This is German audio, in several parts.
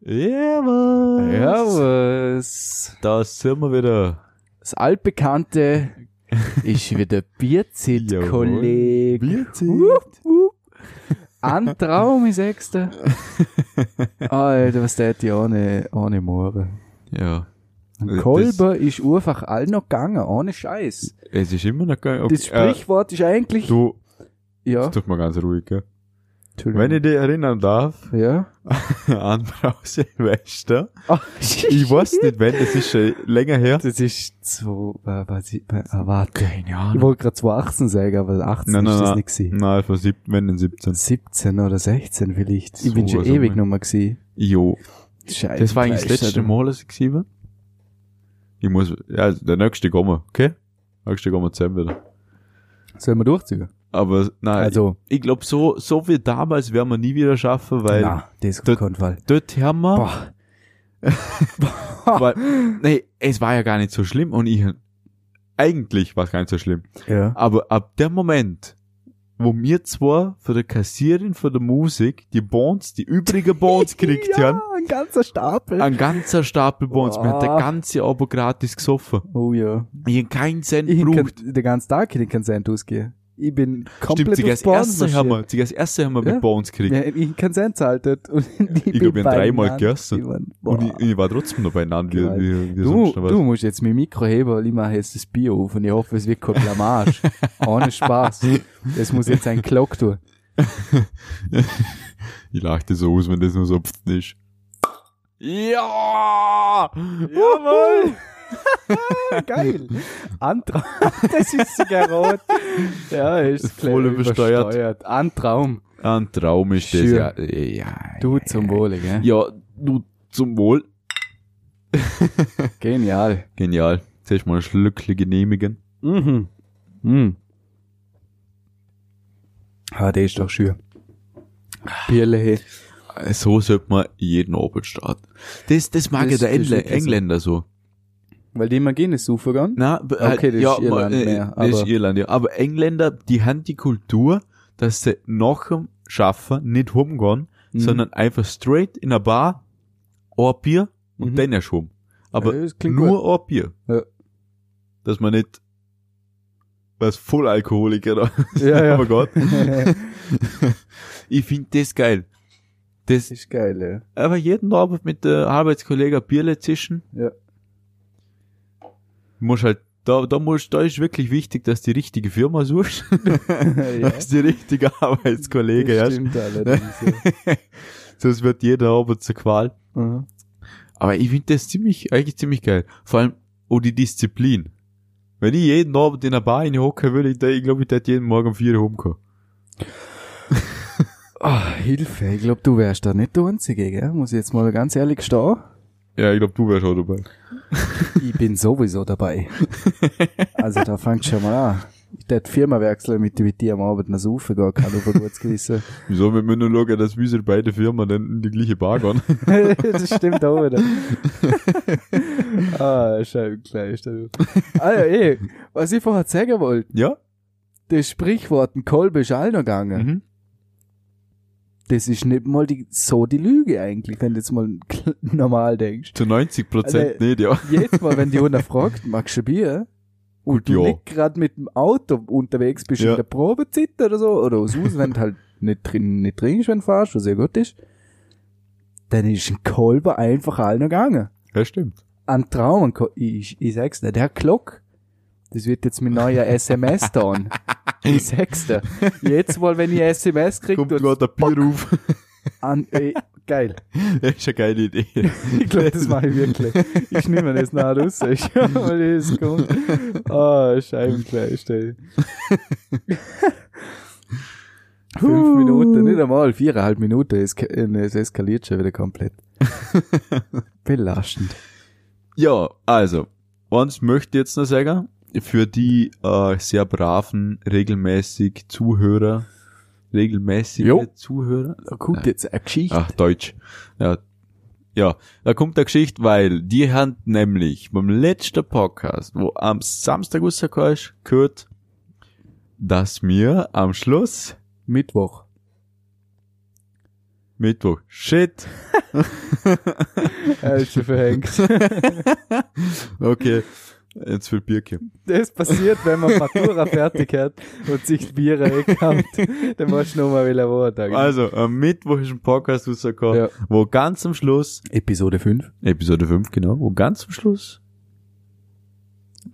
Servus. Servus. Da sind wir wieder. Das altbekannte ist wieder Bierzit. Kollege. Bierzit. Wupp, wupp. Ein Traum ist extra. Alter, was tät ich ohne, ohne Mohren. Ja. Ein Das- Kolber ist einfach all noch gegangen, ohne Scheiß. Es ist immer noch geil. Okay, Das Sprichwort ist eigentlich, Äh, du, ja, jetzt tut mal ganz ruhig, gell? Entschuldigung. Wenn ich dich erinnern darf, ja. an Frau Silvester. Ah, Ich weiß nicht, wenn, das ist schon länger her. Das ist so, äh, was ich, äh, warte. Keine Ich Ahnung. wollte gerade 2018 sagen, aber 18 Nein, nein, ist das nein. nicht gewesen. Nein, vor sieb, wenn denn 17. 17 oder 16 vielleicht. Ich bin So, schon also ewig mein- nochmal gewesen. Jo. Scheiße. Das war eigentlich das letzte Mal, dass ich gewesen war. Ich muss, ja, der nächste kommen, okay? Nächste kommen zusammen wieder. Sollen wir durchziehen? Aber, nein, Also, ich, ich glaube, so, so wie damals werden wir nie wieder schaffen, weil na, das dort- keinen Fall. dort haben wir, Boah. weil, nee, es war ja gar nicht so schlimm und ich, eigentlich war es gar nicht so schlimm. Ja. Aber ab dem Moment, wo wir zwar von der Kassierin von der Musik die Bonds, die übrigen Bonds gekriegt ja, haben, ein ganzer Stapel. ein ganzer Stapel Bonds, wir haben den Boah. ganze Abo gratis gesoffen. oh ja. Ich hab keinen Cent Ich gebraucht. den ganzen Tag in den Consent ausgehen. Ich bin Stimmt, komplett sie aufs als erste haben wir, sie als erste haben wir Ja. mit Bonds gekriegt. Ja, ich Consent zahlt und ich, Ich glaub, ich hab dreimal gegessen. Und ich, ich war trotzdem noch beieinander, wie, Geil. wie, wie Du, du musst jetzt mein Mikro heben, weil ich mache jetzt das Bier auf und ich hoffe, es wird kein Blamage. Ohne Spaß. Das muss jetzt ein Glock tun. Ich lachte so aus, wenn das nur so pft ist. Ja! Jawohl! Geil. Antraum. Das ist sogar rot. Ja, ist, voll klar übersteuert. Antraum. Ein Traum ist das, ja. Ja, Du zum Wohle, gell? ja, du zum Wohl. Genial. Genial. Zuerst mal ein Schlückchen genehmigen. Mhm. Mhm. Ah, der ist doch schön. Bierle. So sollte man jeden Abend starten. Das, das mag Das- ja der Engl. Engländer so. Weil die immer gehen ist gehen. Na, Okay, das ja, ist Irland äh, mehr, Das ist aber- Irland, ja. Aber Engländer, die haben die Kultur, dass sie nach dem Schaffen nicht rumgehen, Mhm. sondern einfach straight in einer Bar, ein Bier und Mhm. dann erst rum. Aber Ja, nur ein Bier. Ja. Dass man nicht was Vollalkoholiker oder Ja, ja. oh Gott. ich finde das geil. Das, Das ist geil, ja. aber jeden Abend mit der Arbeitskollege ein Bierle zischen. Ja. Muss halt, da, da muss, da ist wirklich wichtig, dass die richtige Firma suchst. ja. dass die richtige Arbeitskollege das hast. stimmt allerdings, ja. Sonst wird jeder Abend zur Qual. Mhm. Aber ich finde das ziemlich, eigentlich ziemlich geil. Vor allem, oh, die Disziplin. Wenn ich jeden Abend in einer Bar hocke, würde ich, ich glaube, ich hätte jeden Morgen um vier rumkommen. Ah, Hilfe, ich glaube, du wärst da nicht der Einzige, gell? Muss ich jetzt mal ganz ehrlich stehen. Ja, ich glaube, du wärst auch dabei. Ich bin sowieso dabei. Also da fängt schon mal an. Ich tät die Firma wechseln, mit, mit dir am Abend nach Saufen gehen kann, auf ein gutes Gewissen. Wieso, wir müssen nur schauen, dass wir beide Firmen dann in die gleiche Bar gehen. das stimmt auch wieder. ah, Scheibenklein ist da. Ah ja, eh, was ich vorher sagen wollte, ja? das Sprichwort, ein Kolbe ist all noch gegangen. Mhm. Das ist nicht mal die, so die Lüge eigentlich, wenn du jetzt mal normal denkst. Zu 90 Prozent Also, nicht, ja. Jedes Mal, wenn die einer fragt, magst du ein Bier? Und Gut, du ja. nicht gerade mit dem Auto unterwegs bist Ja. in der Probezeit oder so, oder aus Haus, wenn du halt nicht, drin, nicht trinkst, wenn du fährst, was sehr gut ist, dann ist ein Kolber einfach all noch gegangen. Ja, stimmt. Ein Traum, ich, ich sag's dir, der Glock, das wird jetzt mein neuer SMS dann. Ich sag's dir. Jetzt mal, wenn ich SMS krieg, Kommt gerade der Bierruf. an, ey, geil. das ist eine geile Idee. Ich glaube, das mache ich wirklich. Ich nehme das nach raus. Ich mal, es kommt. Ah, Scheibenkleist, ey. Fünf Minuten, nicht einmal, viereinhalb Minuten, es, es eskaliert schon wieder komplett. Belastend. Ja, also, uns möchte ich jetzt noch sagen, für die äh, sehr braven, regelmäßig Zuhörer, regelmäßige Jo. Zuhörer, Da kommt jetzt eine Geschichte. ach, Deutsch, ja, ja, da kommt eine Geschichte, weil die haben nämlich beim letzten Podcast, wo am Samstag rausgekommen ist, gehört, dass mir am Schluss Mittwoch. Mittwoch. Shit. Er ist schon verhängt. Okay. Jetzt für Bierke. Das passiert, wenn man Matura fertig hat und sich die Biere wegkommt. Dann musst du noch mal wieder warten. Also, am Mittwoch ist ein Podcast rausgekommen, Ja. wo ganz am Schluss, Episode 5. Episode 5 genau, wo ganz am Schluss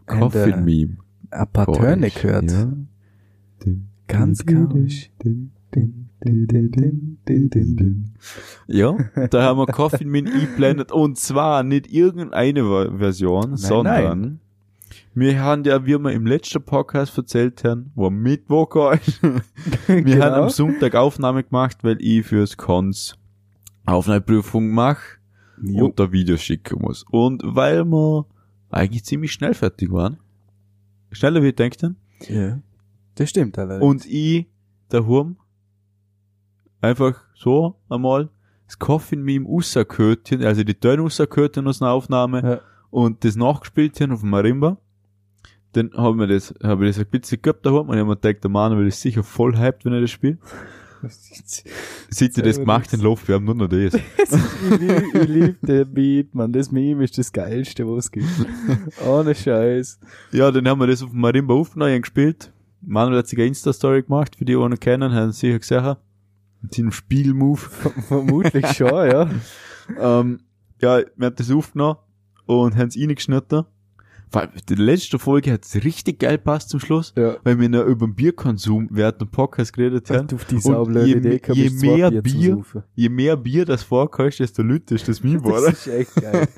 Coffin Meme. Ein paar Töne gehört. Ja. Ganz komisch. Ja, da haben wir Coffin Meme eingeblendet und zwar nicht irgendeine Ver- Version, sondern wir haben ja, wie wir im letzten Podcast erzählt haben, wo am Mittwoch war, wir Genau. haben am Sonntag Aufnahme gemacht, weil ich fürs Cons Aufnahmeprüfung mache Jo. und da Videos schicken muss. Und weil wir eigentlich ziemlich schnell fertig waren, schneller wie ich denkt, Ja. Das stimmt allerdings. und ich daheim einfach so einmal das Coffin Meme rausgehört, also die Töne rausgehört aus einer Aufnahme Ja. und das nachgespielt haben auf dem Marimba. Dann haben wir das, habe ich das ein bisschen gehabt daheim und ich hab mir gedacht, der Manuel ist sicher voll hyped, wenn er das spielt. Seit ihr das gemacht haben, läuft, wir haben nur noch das. ich liebe ich lieb den Beat, man. Das Meme ist das geilste, was es gibt. Ohne Scheiß. Ja, dann haben wir das auf dem Marimba aufgenommen gespielt. Manuel hat sich eine Insta-Story gemacht, für die, die ihn kennen, haben sie sicher gesehen. Mit seinem Spielmove. Vermutlich schon, ja. ähm, ja, wir haben das aufgenommen und haben es reingeschnitten. Weil die letzte Folge hat es richtig geil passt zum Schluss, Ja. weil wir noch über den Bierkonsum während dem Podcast geredet haben. Auf die Und je, Idee je mehr Bier je mehr Bier das vorkommt, desto lüter ist das Meme, oder? Das ist echt geil.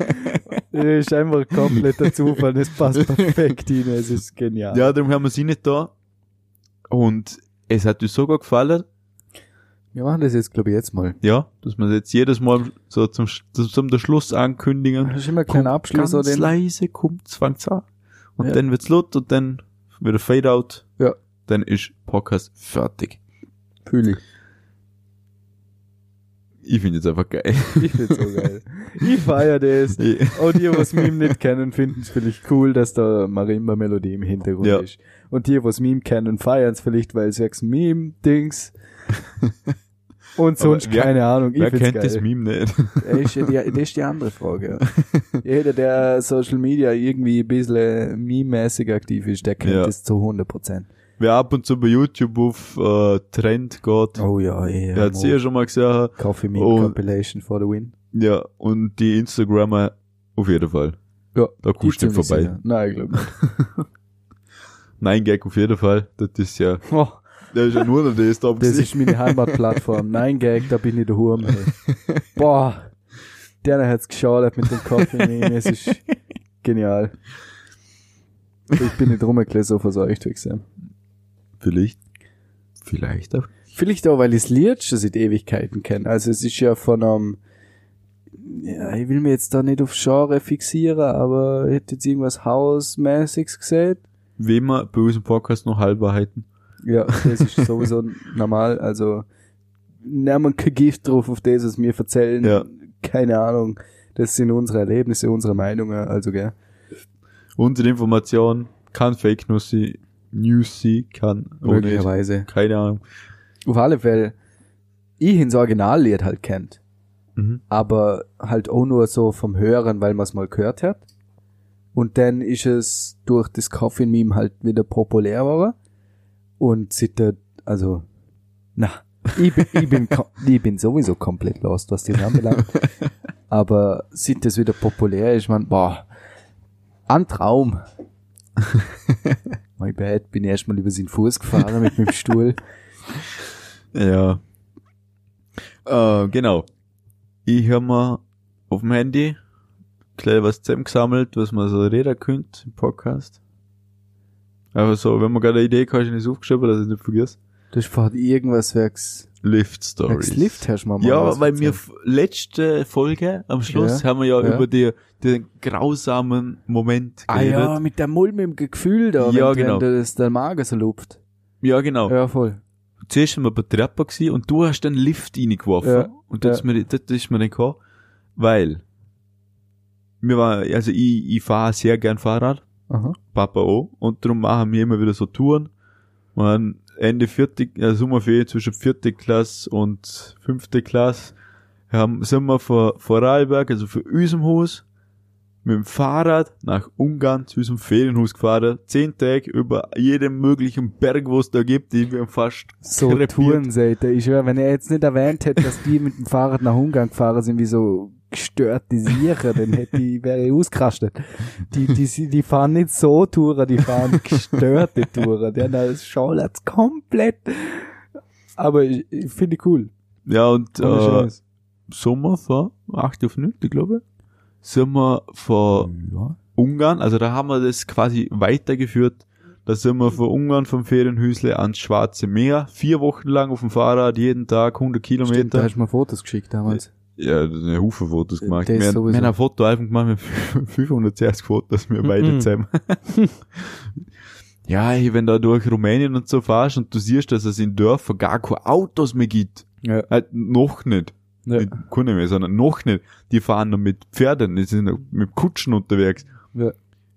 das ist einfach kompletter Zufall. Es passt perfekt rein. Es ist genial. Ja, darum haben wir sie nicht da. Und es hat uns sogar gefallen, Wir machen das jetzt, glaube ich, jetzt mal. ja, dass wir jetzt jedes Mal so zum, Sch- zum der Schluss ankündigen. Das ist immer ein kleiner Abschluss. ganz oder? leise kommt, an. Und Ja. dann wird's laut und dann wieder Fade out. Ja. Dann ist Podcast fertig. Fühle ich. Ich finde es einfach geil. Ich find's so geil. Ich feier das. Und die, was Meme nicht kennen, finden es vielleicht cool, dass da Marimba-Melodie im Hintergrund Ja. ist. Und die, was Meme kennen, feiern es vielleicht, weil es sechs Meme-Dings. Und sonst wer- keine Ahnung. Ich Wer kennt geil. das Meme nicht? Das ist, ja die, das ist die andere Frage. Ja. Jeder, der Social Media irgendwie ein bisschen meme-mäßig aktiv ist, der kennt Ja. das zu 100 Prozent. Wer ab und zu bei YouTube auf äh, Trend geht, Oh ja, ja. der hat sicher schon mal gesehen. Coffee Meme Und- Compilation for the win. Ja, und die Instagrammer auf jeden Fall. Ja. Da kommst du vorbei. sicher. Nein, ich glaube nicht. Nein, Gag auf jeden Fall. Das ist ja, Oh, das ist ja nur das da. das ist meine Heimatplattform. Nein, Gag, da bin ich daheim. Ey. Boah, der hat's geschadet mit dem Coffee Meme. Es ist genial. Ich bin nicht rumgeklebt, so verseucht gesehen. Vielleicht. Vielleicht auch. Vielleicht auch, weil ich das Lied schon seit Ewigkeiten kenne. Also es ist ja von einem, ja, ich will mir jetzt da nicht auf Genre fixieren, aber ich hätte jetzt irgendwas Hausmäßiges gesehen. Wie wir bei uns im Podcast noch Halbwahrheiten. Ja, das ist sowieso normal. Also nehmen kein Gift drauf auf das, was wir erzählen. Ja. Keine Ahnung. Das sind unsere Erlebnisse, unsere Meinungen. Also, gell. Unsere Information kann Fake News sein, News sein, kann. Möglicherweise. Keine Ahnung. Auf alle Fälle, ich ins Originallied halt kennt. Mhm. aber halt auch nur so vom Hören, weil man es mal gehört hat. Und dann ist es durch das Coffin-Meme halt wieder populär geworden. Und seitdem, also, na, ich bin, ich bin, ich bin sowieso komplett lost, was das anbelangt. Aber seit das wieder populär ist, man, boah, ein Traum. My bad, bin erstmal über seinen Fuß gefahren mit meinem Stuhl. Ja. Äh, genau. Ich habe mir auf dem Handy gleich was zusammengesammelt, was man so reden könnte im Podcast. Aber so, wenn man gerade eine Idee hat, habe ich es aufgeschrieben, dass ich es nicht. Das ist vorher irgendwas werks, Lift Stories. werks Lift hast du mal Ja, weil wir letzte Folge am Schluss Ja, haben wir ja, ja. über die, den grausamen Moment Ah geredet. ja, mit der mulmigen Gefühl da, Ja, wenn, genau. wenn das der Magen so lupft. ja genau. Ja, voll. Zuerst sind wir bei der Treppe gewesen und du hast den Lift reingeworfen. Ja, Und das, ja. ist mir, das, ist mir dann gekommen, weil mir war, also ich, ich fahre sehr gern Fahrrad, Aha. Papa auch, und darum machen wir immer wieder so Touren. Und Ende vierte, ja, Sommerferien zwischen vierte Klasse und fünfte Klasse haben, sind wir von Vorarlberg, also von unserem Haus, mit dem Fahrrad nach Ungarn zu unserem Ferienhaus gefahren. Zehn Tage über jeden möglichen Berg, wo es da gibt, die wir fast So krepiert. Touren seid ihr. Ich schwör, wenn er jetzt nicht erwähnt hätte, dass die mit dem Fahrrad nach Ungarn gefahren sind, wie so gestörte Siecher, dann hätte ich, wäre ich ausgerastet. Die, die, die fahren nicht so Touren, die fahren gestörte Touren. Die haben das Schaulert komplett. Aber ich, ich finde cool. Ja, und Ohne äh. Sommer vor 8 auf 9, glaube ich, sind wir von ja. Ungarn, also da haben wir das quasi weitergeführt. Da sind wir von Ungarn vom Ferienhüsle ans Schwarze Meer, vier Wochen lang auf dem Fahrrad, jeden Tag 100 Stimmt, da Kilometer. hast du mir Fotos geschickt damals. Ja, eine Haufen Fotos gemacht. Das Wir, haben- wir haben ein Fotoalbum gemacht mit 560 Fotos, wir beide Mhm. zusammen. ja, hey, wenn du durch Rumänien und so fahrst und du siehst, dass es in Dörfern gar keine Autos mehr gibt. Ja. Halt noch nicht. Ja. Nicht keine mehr, sondern noch nicht. Die fahren noch mit Pferden, die sind mit Kutschen unterwegs. Ja.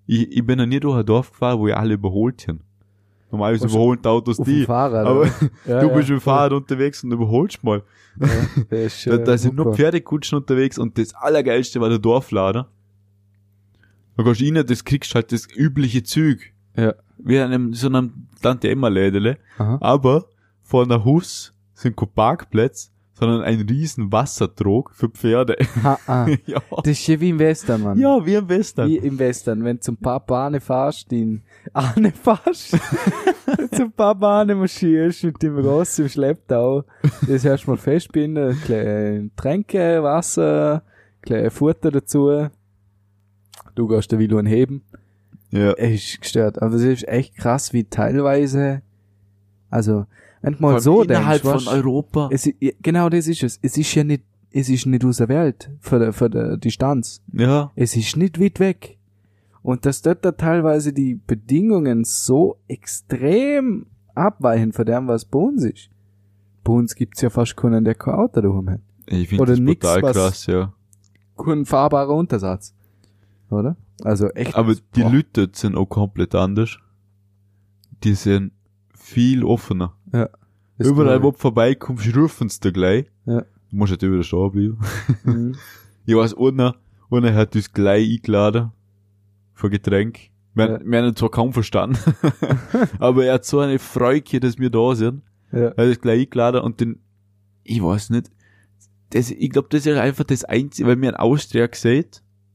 Ich, ich bin noch nie durch ein Dorf gefahren, wo ich alle überholt haben. Normalerweise Was- überholen die Autos die. Fahrrad. Aber? Ja, du ja, bist mit dem. Fahrrad unterwegs und überholst mal. Ja, ist, Da, äh, da sind nur. Pferdekutschen unterwegs und das Allergeilste war der Dorflader. Da gehst du rein, das kriegst halt das übliche Zug. Ja. Wie in einem, so einem Tante Emma Lädele. Aha. Aber vor einer Hus sind keine Parkplätze, sondern ein riesen Wassertrog für Pferde. Ha, ah. ja. Das ist ja wie im Western, Mann. ja, wie im Western. Wie im Western, wenn zum Papa Ahne fährst, den Ahne fährst, zum Papa Ahne marschierst mit dem Ross im Schlepptau, das erst mal festbinden, kleine Tränke, Wasser, kleine Futter dazu. Du gehst den Willen heben. Ja. Es ist gestört. Aber das ist echt krass, wie teilweise, also, wenn du mal so innerhalb denkst, von weißt, Europa. es, genau das ist es. Es ist ja nicht, es ist nicht aus der Welt, für der, für der Distanz. ja. Es ist nicht weit weg. Und dass dort da teilweise die Bedingungen so extrem abweichen von dem, was bei uns ist. Bei uns gibt's ja fast keinen, der kein Auto daheim hat. Ich finde das nix, was- krass, ja. Kein fahrbarer Untersatz. Oder? Also echt. Aber die. Leute sind auch komplett anders. Die sind viel offener. Das Überall, wo glaub du vorbeikommst, rufen sie dir gleich. Ja. Du musst halt wieder stehen bleiben. ich. Mhm. Ich weiß, einer, einer hat uns gleich eingeladen. Für Getränk. Wir, Ja. haben- wir haben ihn zwar kaum verstanden. aber er hat so eine Freude, dass wir da sind. Ja. Er hat uns gleich eingeladen und den, ich weiß nicht. Das, ich glaube, das ist einfach das Einzige, weil wir in Austria gesehen,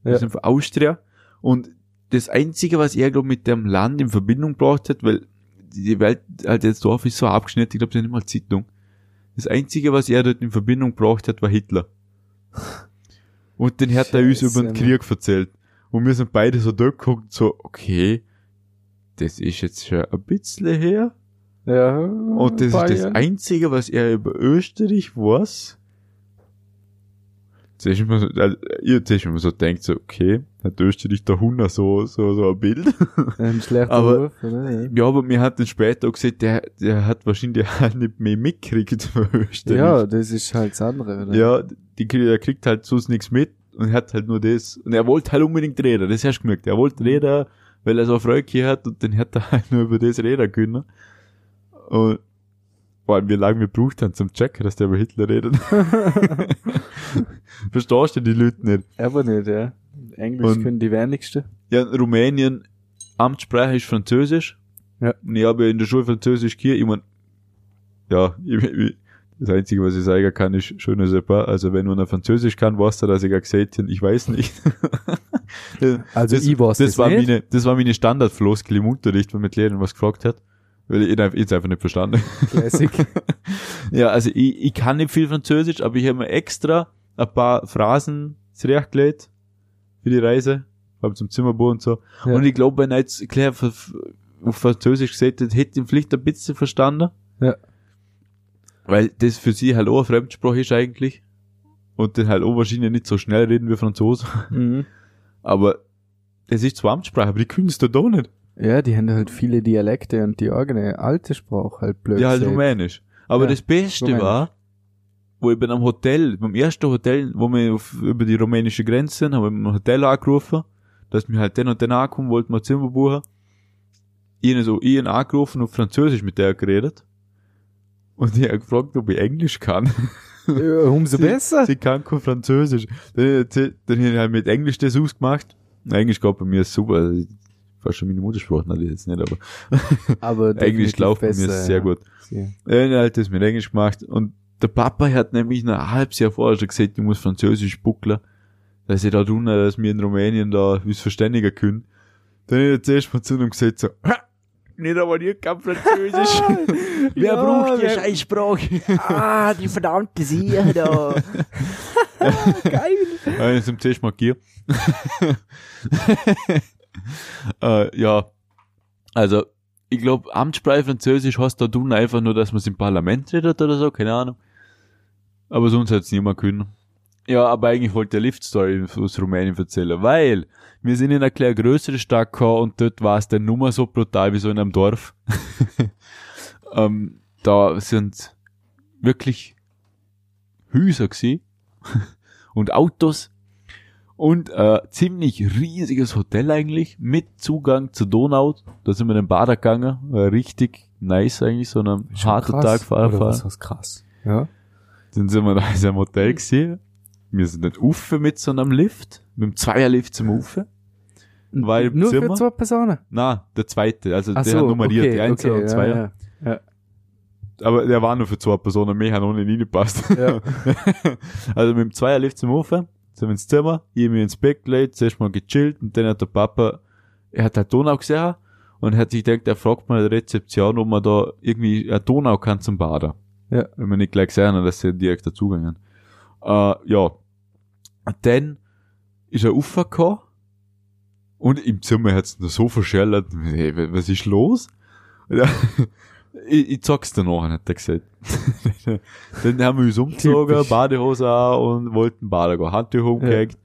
wir Ja. sind von Austria. Und das Einzige, was er, glaube mit dem Land in Verbindung gebracht hat, weil die Welt, halt jetzt Dorf ist so abgeschnitten, ich glaube, das ist nicht mal Zeitung. Das Einzige, was er dort in Verbindung gebracht hat, war Hitler. Und den hat er uns über den Mann. Krieg erzählt. Und wir sind beide so durchgeguckt, so, okay, das ist jetzt schon ein bisschen her. Ja. Und das ist das Einzige, was er über Österreich weiß. Zuerst immer so, also, ihr zuerst immer so denkt, so, okay, hat Österreich da Hunde so, so, so ein Bild. Ein schlechter Aber- Ruf, oder? Ja. ja, aber mir hat dann später auch gesehen, der, der hat wahrscheinlich auch nicht mehr mitgekriegt ja, das ist halt das andere, oder? Ja, die, kriegt- er kriegt halt sonst nichts mit und hat halt nur das. Und er wollte halt unbedingt reden, das hast du gemerkt. Er wollte reden, weil er so Freude hat und dann hat er halt nur über das reden können. Und vor allem, wie lange wir braucht haben zum Checken, dass der über Hitler redet. Verstehst du die Leute nicht? Aber nicht, ja. Englisch Und- können die wenigsten. Ja, in Rumänien, Amtssprache ist Französisch. Ja. Und ich habe in der Schule Französisch hier, ich mein, ja, ich, ich, das Einzige, was ich sagen kann, ist schöne Sepa. Also wenn man Französisch kann, weißt du, dass ich gesagt habe, ich weiß nicht. Also das, ich weiß das das war nicht. meine, das war meine Standardfloskel im Unterricht, wenn mit Lehrern was gefragt hat. Weil ich ihn einfach nicht verstanden. Classic. ja, also ich, ich kann nicht viel Französisch, aber ich habe mir extra ein paar Phrasen zurechtgelegt für die Reise. Hab zum Zimmerbau und so. Ja. Und ich glaube, wenn er jetzt klar auf Französisch gesagt hätte, hätte ich ihn vielleicht ein bisschen verstanden. Ja. Weil das für sie halt auch eine Fremdsprache ist eigentlich. Und dann halt auch wahrscheinlich nicht so schnell reden wie Franzosen. mhm. Aber das ist zwar Amtssprache, aber die können es da doch nicht. Ja, die haben halt viele Dialekte und die eigene alte Sprache halt blöd. Ja, halt. Rumänisch. Aber Ja, das Beste Rumänisch. war, wo ich bin am Hotel, beim ersten Hotel, wo wir auf, über die rumänische Grenze sind, haben wir im Hotel angerufen, dass wir halt den und den ankommen, wollten wir Zimmer buchen. Ich hab so, ich hab angerufen und auf Französisch mit der geredet. Und ich habe gefragt, ob ich Englisch kann. Ja, umso besser. Sie kann kein Französisch. Dann, dann, dann habe ich halt mit Englisch das ausgemacht. Englisch geht bei mir super. Also, ich- Fast schon meine Muttersprache natürlich jetzt nicht, aber Aber Englisch läuft bei mir sehr ja. gut. Ja. Hat halt das mit Englisch gemacht und der Papa hat nämlich noch ein halbes Jahr vorher schon gesagt, ich muss Französisch buckler, dass ich da drunten, dass wir in Rumänien da uns verständigen können. Dann hat er zuerst mal zu ihm gesagt so, "Ha, nicht aber nie kein Französisch. wer Ja, braucht die Scheißsprache? Ah, die verdammte Siehe da. Geil. Ja, ich zum zuerst markiert. äh, ja, also, ich glaube, Amtssprache Französisch heißt da drunten einfach nur, dass man es im Parlament redet oder so, keine Ahnung. Aber sonst hätte es niemand können. Ja, aber eigentlich wollte der Lift-Story aus Rumänien erzählen, weil wir sind in einer kleinen größeren Stadt gekommen und dort war es dann nur mal so brutal wie so in einem Dorf. ähm, da sind wirklich Häuser gewesen und Autos und äh, ziemlich riesiges Hotel eigentlich mit Zugang zur Donau. Da sind wir in den Bader gegangen, war richtig nice eigentlich, so ein harter Tag Oder Fahrradfahren. was heißt krass? Ja. Dann sind wir da in einem Hotel gesehen. Wir sind nicht Ufe mit so einem Lift, mit dem Zweierlift zum Ufe. Weil Nur Zimmer, für zwei Personen. na, der zweite, also Ach der so, hat nummeriert, okay, die Einser okay, und Zweier. Ja, ja. Aber der war nur für zwei Personen, mehr hat noch nicht reingepasst. Ja. also mit dem Zweierlift zum Ufer, sind wir ins Zimmer, ich mich ins Bett gelegt, zuerst mal gechillt und dann hat der Papa, er hat halt Donau gesehen und hat sich gedacht, er fragt mal der Rezeption, ob man da irgendwie eine Donau kann zum Baden. Ja. Wenn man nicht gleich gesehen hat, dass sie direkt dazugegangen. Äh, ja. Dann ist er raufgekommen und im Zimmer hat's noch so verschellert, hey, was ist los? Ja, ich, ich zeig's dir nachher, hat er gesagt. dann haben wir uns umgezogen, Typisch. Badehose an und wollten baden gehen, Handtücher umgehängt.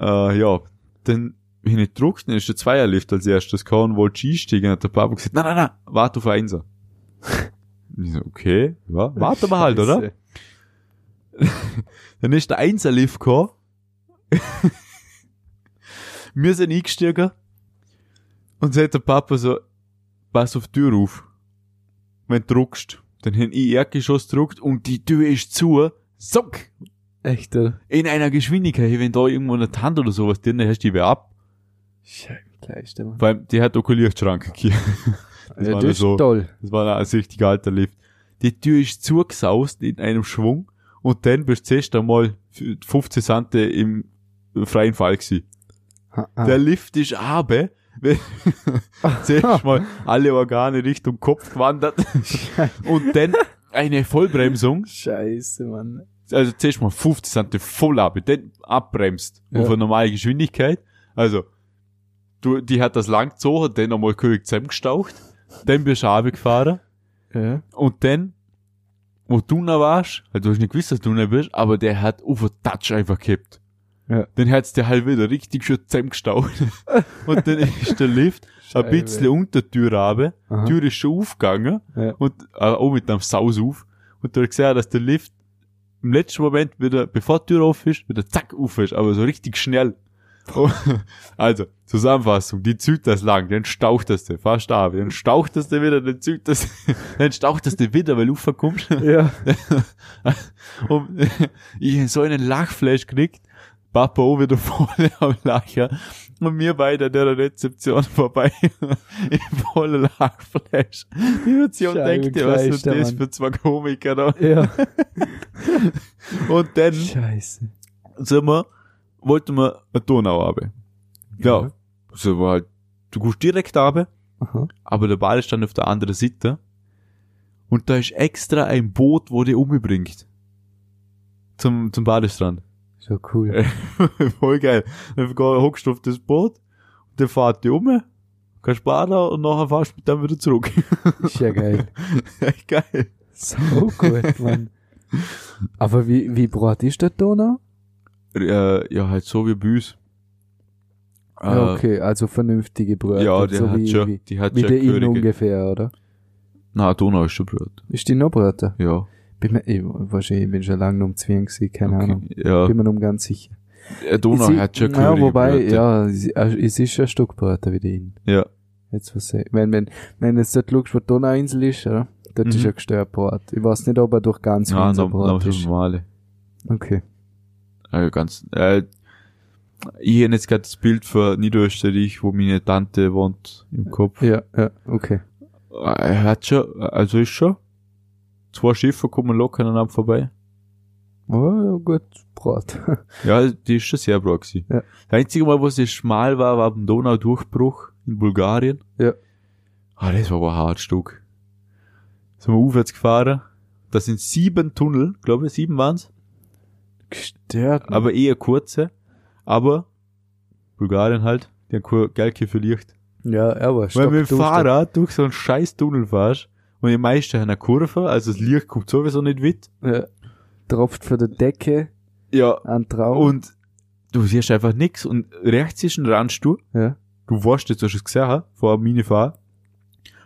Äh, ja, dann bin ich gedruckt, dann ist der Zweierlift als erstes gekommen und wollte einsteigen, hat der Papa gesagt, nein, nein, nein, warte auf Einser. Ich so, okay, ja, warte mal halt, oder? Dann ist der Einserlift gekommen. Wir sind eingestiegen. Und sagt der Papa so, pass auf die Tür auf. Wenn du druckst. Dann haben ich Erdgeschoss gedruckt und die Tür ist zu. Zock! Echt, oder? In einer Geschwindigkeit. Wenn da irgendwo eine Tante oder sowas drin ist, hast du die wieder ab. Scheiße, Mann. Vor allem, die hat auch keine Lichtschranke hier. Das ja, war das ist so. toll. Das war ein richtig alter Lift. Die Tür ist zugesaust in einem Schwung und dann bist du zuerst einmal 15 Sante im freien Fall gewesen. Ha. Der Lift ist aber, wenn- zuerst mal alle Organe Richtung Kopf gewandert und dann eine Vollbremsung, Scheiße, Mann. also zuerst mal 15 Sante voll ab, dann abbremst Ja. auf eine normale Geschwindigkeit. Also, du, die hat das lang gezogen, dann einmal König zusammengestaucht, dann bist du runtergefahren Ja. und dann, wo du noch warst, also du hast nicht gewusst, dass du noch bist, aber der hat auf den Touch einfach gekippt. Ja. Dann hat's der halt wieder richtig schön zusammengestaut. und dann ist der Lift ein bisschen unter die Tür runter. Die Tür ist schon aufgegangen. Ja. Und, äh, auch mit einem Saus auf. Und du hast gesehen, dass der Lift im letzten Moment wieder, bevor die Tür auf ist, wieder zack auf ist. Aber so richtig schnell. Also, Zusammenfassung, die zieht das lang, dann staucht das du, fast ab, dann staucht das du wieder, dann zieht das, dann staucht das du wieder, weil du verkommst. Ja. Und ich so einen Lachflash gekriegt, Papa auch wieder vorne am Lachen und wir beide an der Rezeption vorbei im vollen Lachflash. Die Rezeption denkt dir, was ist das Mann. für zwei Komiker da? Ja. Und dann Scheiße. sind wir, wollten wir eine Donau haben. Ja, Ja. so war halt, du gehst direkt runter, Aha. aber der Ball stand auf der anderen Seite. Und da ist extra ein Boot, wo die umbringt. Zum, zum Badestrand. So cool. Voll geil. Dann hockst du auf das Boot, und dann fahrt die um, kannst baden und nachher fahrst du dem wieder zurück. Ist ja geil. Echt geil. So gut, Mann. Aber wie, wie breit ist der Donau? Äh, ja, halt so wie Büs. Ja, okay, also vernünftige Breite. Ja, die so hat wie, schon, wie, die hat wie schon der Inn ungefähr, oder? Na, Donau ist schon breit. Ist die noch breiter? Ja. Bin mir, ich, wahrscheinlich, ich bin schon lange um Zwingen gewesen, keine okay. Ahnung. Ja, Bin mir noch ganz sicher. äh, Donau Sie- hat schon Ja, Körige wobei, Breite. ja, äh, es ist schon ein Stück breiter wie der Inn. Ja. Jetzt was ich, wenn, wenn, wenn jetzt dort schaust, wo die Donauinsel ist, oder? das ist Mhm. ein Gestörbrot. Ich weiß nicht, ob er durch ganz Ja, noch, Brot ist. normale. Okay. Äh, ganz, äh, ich habe jetzt gerade das Bild für Niederösterreich, wo meine Tante wohnt, im Kopf. Ja, ja, okay. Er hat schon, also ist schon. Zwei Schiffe kommen locker aneinander vorbei. Oh, ja, gut, Brot. Ja, die ist schon sehr bra gewesen. Ja. Das einzige Mal, wo es schmal war, war beim Donaudurchbruch in Bulgarien. Ja. Ah, das war aber ein hartes Stück. Sind wir aufwärts gefahren. Das sind sieben Tunnel, glaube ich, sieben waren's. Gestört. Aber eher kurze. Aber Bulgarien halt, die haben Geld für Licht. ja, aber Wenn du mit dem. Fahrrad durch so einen scheiß Tunnel fährst und die meisten haben eine Kurve, also das Licht kommt sowieso nicht weit. Ja. Tropft von der Decke Ja. an Traum. Und du siehst einfach nix und rechts ist ein Randstuhl. ja. Du weißt jetzt, du hast es gesehen, vor der Minifahr.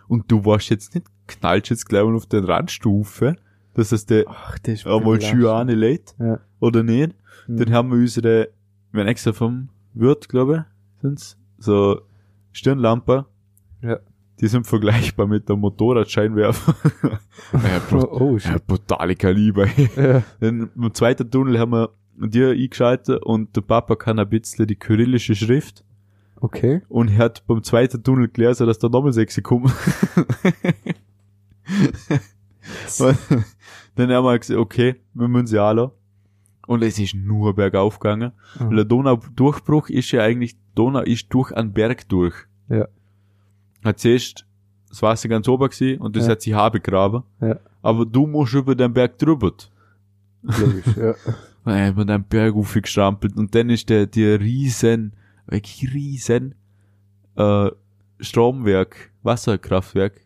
Und du weißt jetzt nicht, knallst jetzt gleich mal auf den Randstufe, dass es der Ach, das ist einmal schön anlegt, Ja. Oder nicht. Mhm. Dann haben wir unsere, wir haben extra vom Wirt, glaube ich, sind's, so Stirnlampe. Ja. Die sind vergleichbar mit der Motorradscheinwerfer. ja, Oh, ja, brutale Kaliber. Ja. Dann im zweiten Tunnel haben wir dir eingeschaltet und der Papa kann ein bisschen die kyrillische Schrift Okay. und er hat beim zweiten Tunnel gelesen, dass da nochmal sechs kommen. Dann haben wir gesagt, okay, wir müssen sie alle. Und es ist nur bergauf gegangen. Mhm. Weil der Donaudurchbruch ist ja eigentlich, Donau ist durch einen Berg durch. Ja. Hat zuerst das Wasser ganz oben gewesen und das Ja. hat sich Haar begraben. Ja. Aber du musst über den Berg drüber. Logisch, ja. Und er hat mir den Berg aufgestrampelt und dann ist der, der riesen, wirklich riesen, äh, Stromwerk, Wasserkraftwerk,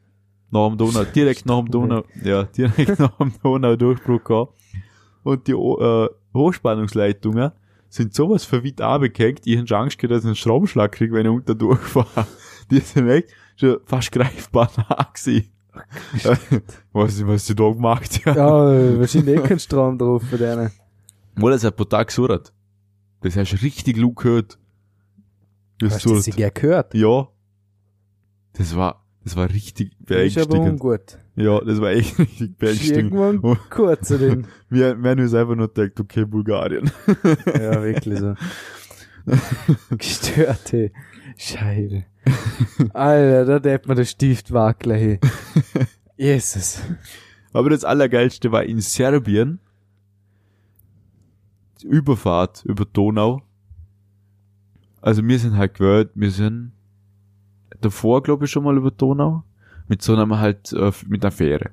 nach dem Donau, direkt nach dem Donau, ja, direkt nach dem Donaudurchbruch gehabt. Und die, äh, Hochspannungsleitungen sind sowas verwit abgehängt, ich hätte Angst gehabt, dass ich einen Stromschlag kriege, wenn ich unter durchfahre. Die sind echt schon fast greifbar nah gewesen. was, was sie da gemacht haben. Ja, wahrscheinlich eh kein Strom drauf für denen. Wohl, das hat pro Tag gesurrt. Das hast du richtig laut gehört. Das Hast du surrt. ja gehört? Ja. Das war, das war richtig Das beängstigend. ungut. Ja, das war echt richtig beängstigend. Irgendwann Oh. kurz zu den. Wir, haben uns einfach nur gedacht, okay, Bulgarien. Ja, wirklich so. Gestörte Scheibe. Alter, da hätte man den Stift wackeln, hey. Jesus. Aber das Allergeilste war in Serbien. Überfahrt über Donau. Also wir sind halt gewählt, wir sind davor, glaube ich, schon mal über Donau. Mit so einem halt, äh, mit einer Fähre.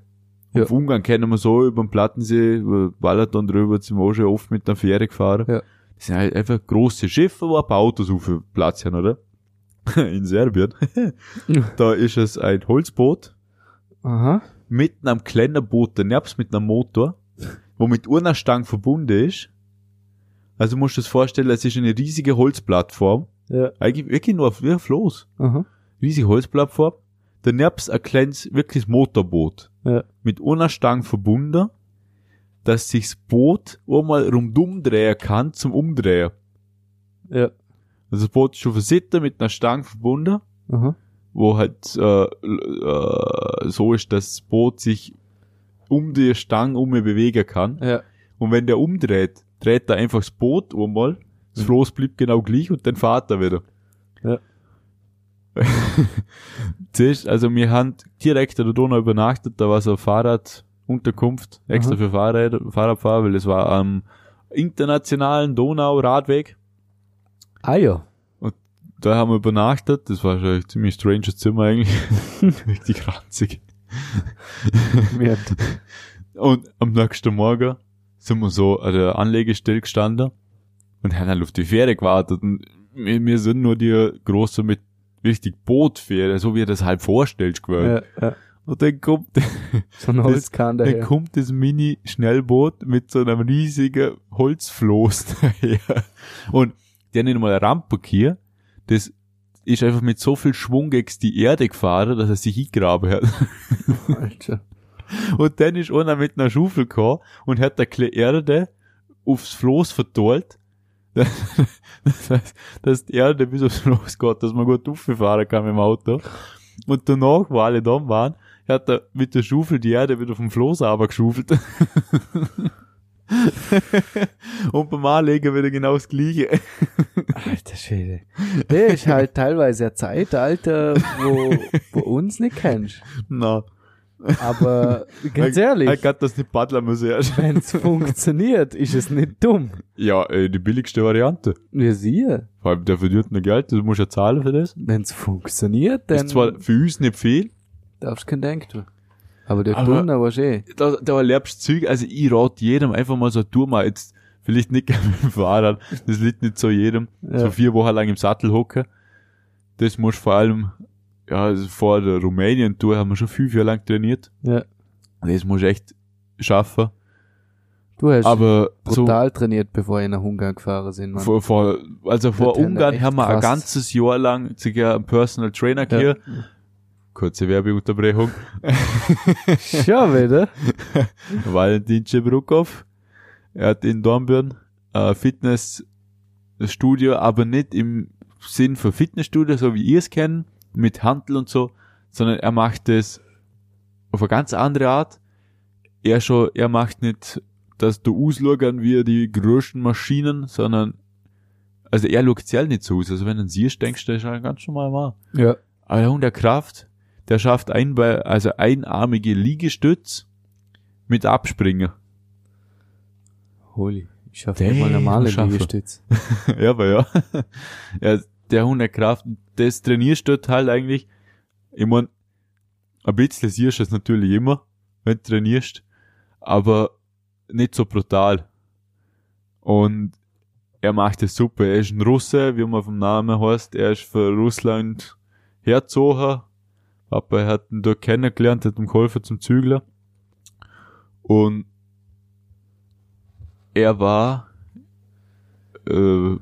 Ja. Auf Ungarn kennen wir so, über den Plattensee, über Balaton drüber, sind wir auch schon oft mit einer Fähre gefahren. Ja. Das sind halt einfach große Schiffe, wo ein paar Autos so viel Platz haben, oder? In Serbien. da ist es ein Holzboot, Aha. mit einem kleinen Boot daneben mit einem Motor, wo mit einer Stange verbunden ist. Also musst du dir das vorstellen, es ist eine riesige Holzplattform. Ja. Eigentlich wirklich nur auf wie ein Floß. Aha. Riesige Holzplattform. Daneben ein kleines, wirkliches Motorboot. Ja. Mit einer Stange verbunden, dass sich das Boot einmal rundum drehen kann zum Umdrehen. Ja. Also das Boot ist schon versittert mit einer Stange verbunden Aha. wo halt äh, äh, so ist, dass das Boot sich um die Stange um bewegen kann. Ja. Und wenn der umdreht, dreht er einfach das Boot einmal, das Mhm. Floß bleibt genau gleich und dann fährt er wieder. Siehst, also wir haben direkt an der Donau übernachtet, da war so eine Fahrradunterkunft, extra Aha. für Fahrräder, Fahrradfahrer, weil es war am internationalen Donau-Radweg. Ah ja. Da haben wir übernachtet, das war schon ein ziemlich stranges Zimmer eigentlich. Richtig ranzig. Und am nächsten Morgen sind wir so an der Anlegestelle gestanden und haben dann auf die Fähre gewartet. Und wir, wir sind nur die große mit richtig Bootfähre, so wie ihr das halt vorstellt, gewöhnt. ja, ja. Und dann kommt, So Das- dann kommt das Mini-Schnellboot mit so einem riesigen Holzfloß daher. Und der nicht mal eine Rampe hier, das ist einfach mit so viel Schwung gegen die Erde gefahren, dass er sich hingraben hat. Alter. Und dann ist einer mit einer Schaufel gekommen und hat kleine Erde aufs Floß verteilt. Das heißt, dass die Erde bis aufs Floß geht, dass man gut fahren kann mit dem Auto. Und danach, wo alle da waren, hat er mit der Schaufel die Erde wieder vom Floß aber geschufelt. und beim Anlegen wieder genau das Gleiche. Alter Schwede. Der ist halt teilweise ein Zeitalter, wo wo uns nicht kennst. Na, Aber ganz ich ehrlich, kann das nicht paddeln müssen erst. wenn's funktioniert, ist es nicht dumm. Ja, äh, die billigste Variante. Wir sehen. Vor allem, der verdient noch Geld, du musst ja zahlen für das. Wenn's funktioniert, dann Ist zwar für uns nicht viel, darfst du kein Denken tun. Aber der Kunde war schön. da, da erlebst du Zeug, also ich rate jedem einfach mal so, tu mal jetzt, vielleicht nicht gerne mit dem Fahrrad, das liegt nicht so jedem, Ja. so vier Wochen lang im Sattel hocken. Das musst du vor allem, ja, also vor der Rumänien-Tour haben wir schon fünf Jahre lang trainiert. Ja. Das musst du echt schaffen. Du hast Aber so, brutal trainiert, bevor wir nach Ungarn gefahren sind, Mann. vor, vor, also vor Das Ungarn haben wir ein krass. ganzes Jahr lang sogar einen Personal Trainer hier. Kurze Werbeunterbrechung. Schon wieder? Valentin Chebrukov. Er hat in Dornbirn ein Fitnessstudio, aber nicht im Sinn für Fitnessstudio, so wie ihr es kennt, mit Handel und so, sondern er macht es auf eine ganz andere Art. Er schon, er macht nicht, dass du auslagern wie die größten Maschinen, sondern, also er schaut selber nicht so aus. Also wenn du ihn siehst, denkst du, das ist ein ganz normal Mann. Ja. Aber der Hund der Kraft, der schafft ein, also einarmige Liegestütz mit Abspringen. Holy. Ich schaffe mal normale. Liegestütz. ja, aber ja. ja. Der Hund der Kraft, das trainierst du halt eigentlich. Ich mein, ein bisschen siehst du es natürlich immer, wenn du trainierst, aber nicht so brutal. Und er macht es super. Er ist ein Russe, wie man vom Namen heißt. Er ist für Russland herzogen. Papa hat ihn dort kennengelernt, hat ihm geholfen zum Zügler. Und er war äh,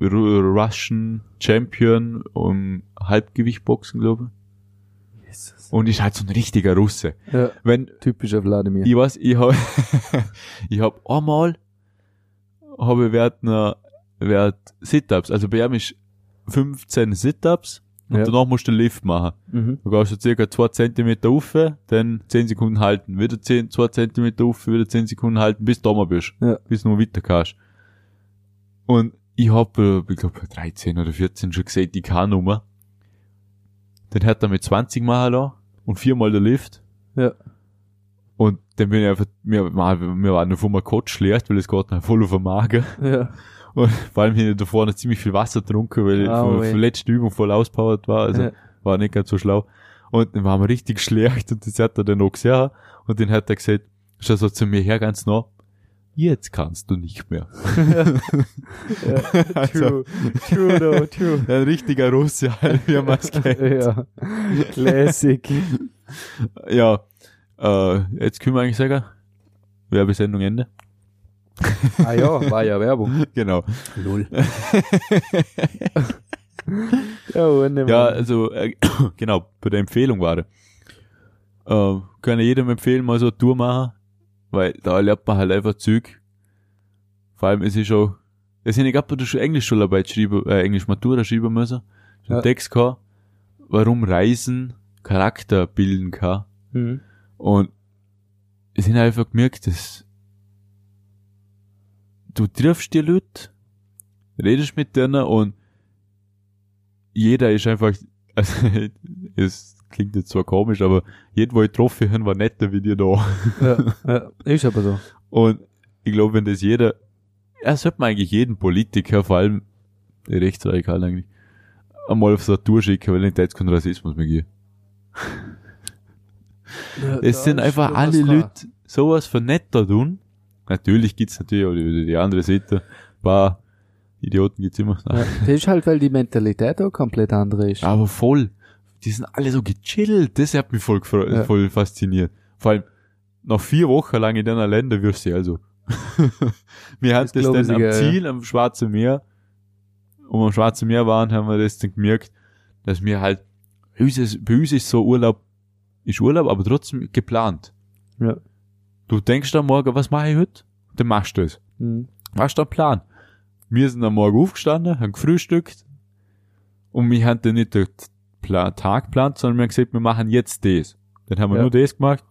Russian Champion um Halbgewichtboxen, glaube Jesus. ich. Und ist halt so ein richtiger Russe. Ja. Wenn, Typischer Wladimir. ich weiß, ich hab, ich hab einmal, habe ich während einer, während Sit-Ups, also bei ihm ist 15 Sit-Ups und Ja. danach musst du den Lift machen. Mhm. Du gehst so circa 2 Zentimeter rauf, dann 10 Sekunden halten, wieder 10, 2 Zentimeter rauf, wieder 10 Sekunden halten, bis du oben bist. Ja. Bis du noch weiter kannst. Und ich hab, äh, ich glaube 13 oder 14 schon gesehen, die K-Nummer. Dann hat er mit 20 machen lassen und viermal der Lift. Ja. Und dann bin ich einfach, mir, mir war nur von mir Kotz schlecht, weil es geht noch voll auf den Magen. Ja. Und vor allem hier da vorne ziemlich viel Wasser getrunken, weil ich Ah, von weh. der letzten Übung voll auspowert war. Also Ja. war nicht ganz so schlau. Und dann waren wir richtig schlecht und das hat er dann auch gesehen. Und dann hat er gesagt, schau so zu mir her ganz nah, jetzt kannst du nicht mehr. also, True. True, though, true. ein richtiger Russe halt, wie man es kennt. ja. Classic. Ja, äh, jetzt können wir eigentlich sagen, Werbesendung Ende. Ah ja, war ja Werbung. genau. Null. ja, Ja, also, äh, genau, bei der Empfehlung war er. Äh, kann ich jedem empfehlen, mal so eine Tour machen, weil da lernt man halt einfach Zeug. Vor allem ist es schon, es sind egal, ob du schon Englischschularbeit schreiben, äh, Englisch Matura schreiben müssen. Schon Ja. Text gehabt, warum Reisen Charakter bilden kann. Mhm. Und es sind einfach gemerkt, dass du triffst die Leute, redest mit denen und jeder ist einfach, also, es klingt jetzt zwar komisch, aber jeder, wo ich getroffen habe, war netter wie dir da. Ja, ja, ist aber so. Und ich glaube, wenn das jeder, ja, sollte man eigentlich jeden Politiker, vor allem die Rechtsradikalen eigentlich, einmal auf so eine Tour schicken, weil nicht jetzt kein Rassismus mehr gibt. Ja, Es sind einfach alle. Leute sowas von netter tun. Natürlich gibt's natürlich auch die, die andere Seite. Ein paar Idioten gibt's immer. Ja, das ist halt, weil die Mentalität auch komplett andere ist. Aber voll. Die sind alle so gechillt. Das hat mich voll, Ja. voll fasziniert. Vor allem, nach vier Wochen lang in deiner Länder wirst du also. wir hatten Das das dann am sogar, ja. Ziel, am Schwarzen Meer. Und am Schwarzen Meer waren, haben wir das dann gemerkt, dass wir halt, bei uns ist, bei uns ist so Urlaub, ist Urlaub, aber trotzdem geplant. Ja. Du denkst am Morgen, was mache ich heute? Dann machst du es. Mhm. Machst du einen Plan. Wir sind am Morgen aufgestanden, haben gefrühstückt und wir haben dann nicht Pla- Tag geplant, sondern wir haben gesagt, wir machen jetzt das. Dann haben wir Ja. nur das gemacht.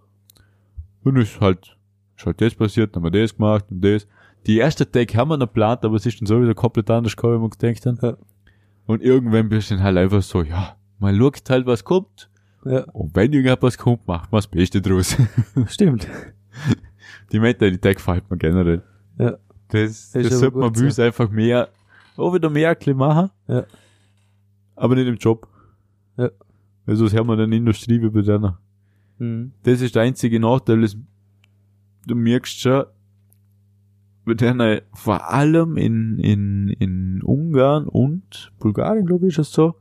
Und ist halt, ist halt das passiert, dann haben wir das gemacht und das. Die erste Tag haben wir noch geplant, aber es ist dann sowieso komplett anders gekommen, wie wir gedacht haben. Ja. Und irgendwann bist du dann halt einfach so, ja, man schaut halt, was kommt. Ja, Und wenn irgendetwas kommt, macht man das Beste draus. stimmt. Die Mentalität gefällt mir generell. Ja. Das, das aber sollte man uns einfach mehr, auch wieder mehr ein machen. Ja. Aber nicht im Job. Ja. Weil sonst haben wir dann Industrie wie bei denen. Mhm. Das ist der einzige Nachteil, das, du merkst schon, bei denen, vor allem in, in, in Ungarn und Bulgarien, glaube ich, ist es so,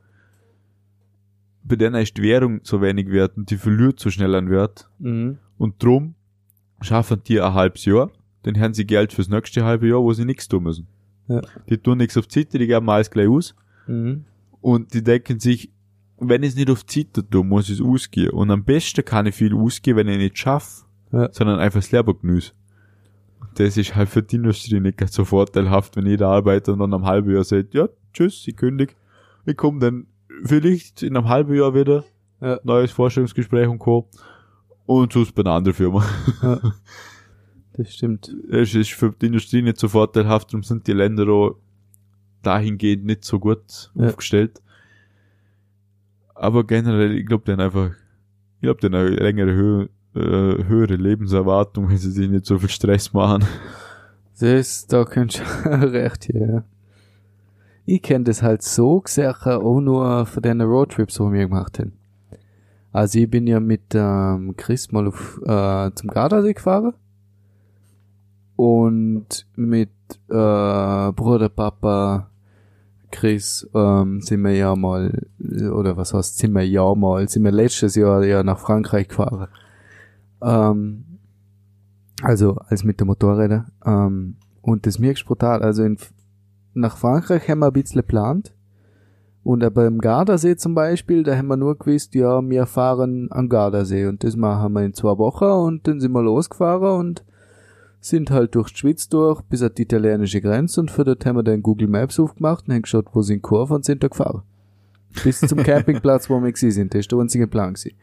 bei denen ist die Währung so wenig wert und die verliert so schnell an Wert. Mhm. Und drum schaffen die ein halbes Jahr, dann haben sie Geld fürs nächste halbe Jahr, wo sie nichts tun müssen. Ja. Die tun nichts auf Zeit, die geben alles gleich aus Mhm. und die denken sich, wenn ich es nicht auf Zeit tue, muss ich es ausgehen. Und am besten kann ich viel ausgehen, wenn ich nicht schaffe, Ja. sondern einfach das Leben genieße. Das ist halt für die Industrie nicht ganz so vorteilhaft, wenn jeder Arbeiter dann am halben Jahr sagt, ja, tschüss, ich kündige. Ich komme dann vielleicht in einem halben Jahr wieder, Ja. neues Vorstellungsgespräch und Co. Und sonst bei einer anderen Firma. Ja. Das stimmt. Es ist für die Industrie nicht so vorteilhaft, darum sind die Länder auch dahingehend nicht so gut aufgestellt. Aber generell, ich glaube, dann einfach, ich glaube, dann eine längere Hö äh, höhere Lebenserwartung, wenn sie sich nicht so viel Stress machen. Das, da könntest du recht ja. Ich kenne das halt so gesehen, auch nur von den Roadtrips, die wir gemacht haben. Also ich bin ja mit ähm, Chris mal auf, äh, zum Gardasee gefahren. Und mit äh, Bruder, Papa, Chris ähm, sind wir ja mal, oder was heißt, sind wir ja mal, sind wir letztes Jahr ja nach Frankreich gefahren. Ähm, also als mit der Motorräder. Ähm, und das merkst du brutal. Also in, nach Frankreich haben wir ein bisschen geplant. Und aber im Gardasee zum Beispiel, da haben wir nur gewusst, ja, wir fahren am Gardasee. Und das machen wir in zwei Wochen und dann sind wir losgefahren und sind halt durch die Schweiz durch bis an die italienische Grenze und für dort haben wir dann Google Maps aufgemacht und haben geschaut, wo sind Kurven und sind da gefahren. Bis zum Campingplatz, wo wir gewesen sind. Das ist der einzige Plan gewesen.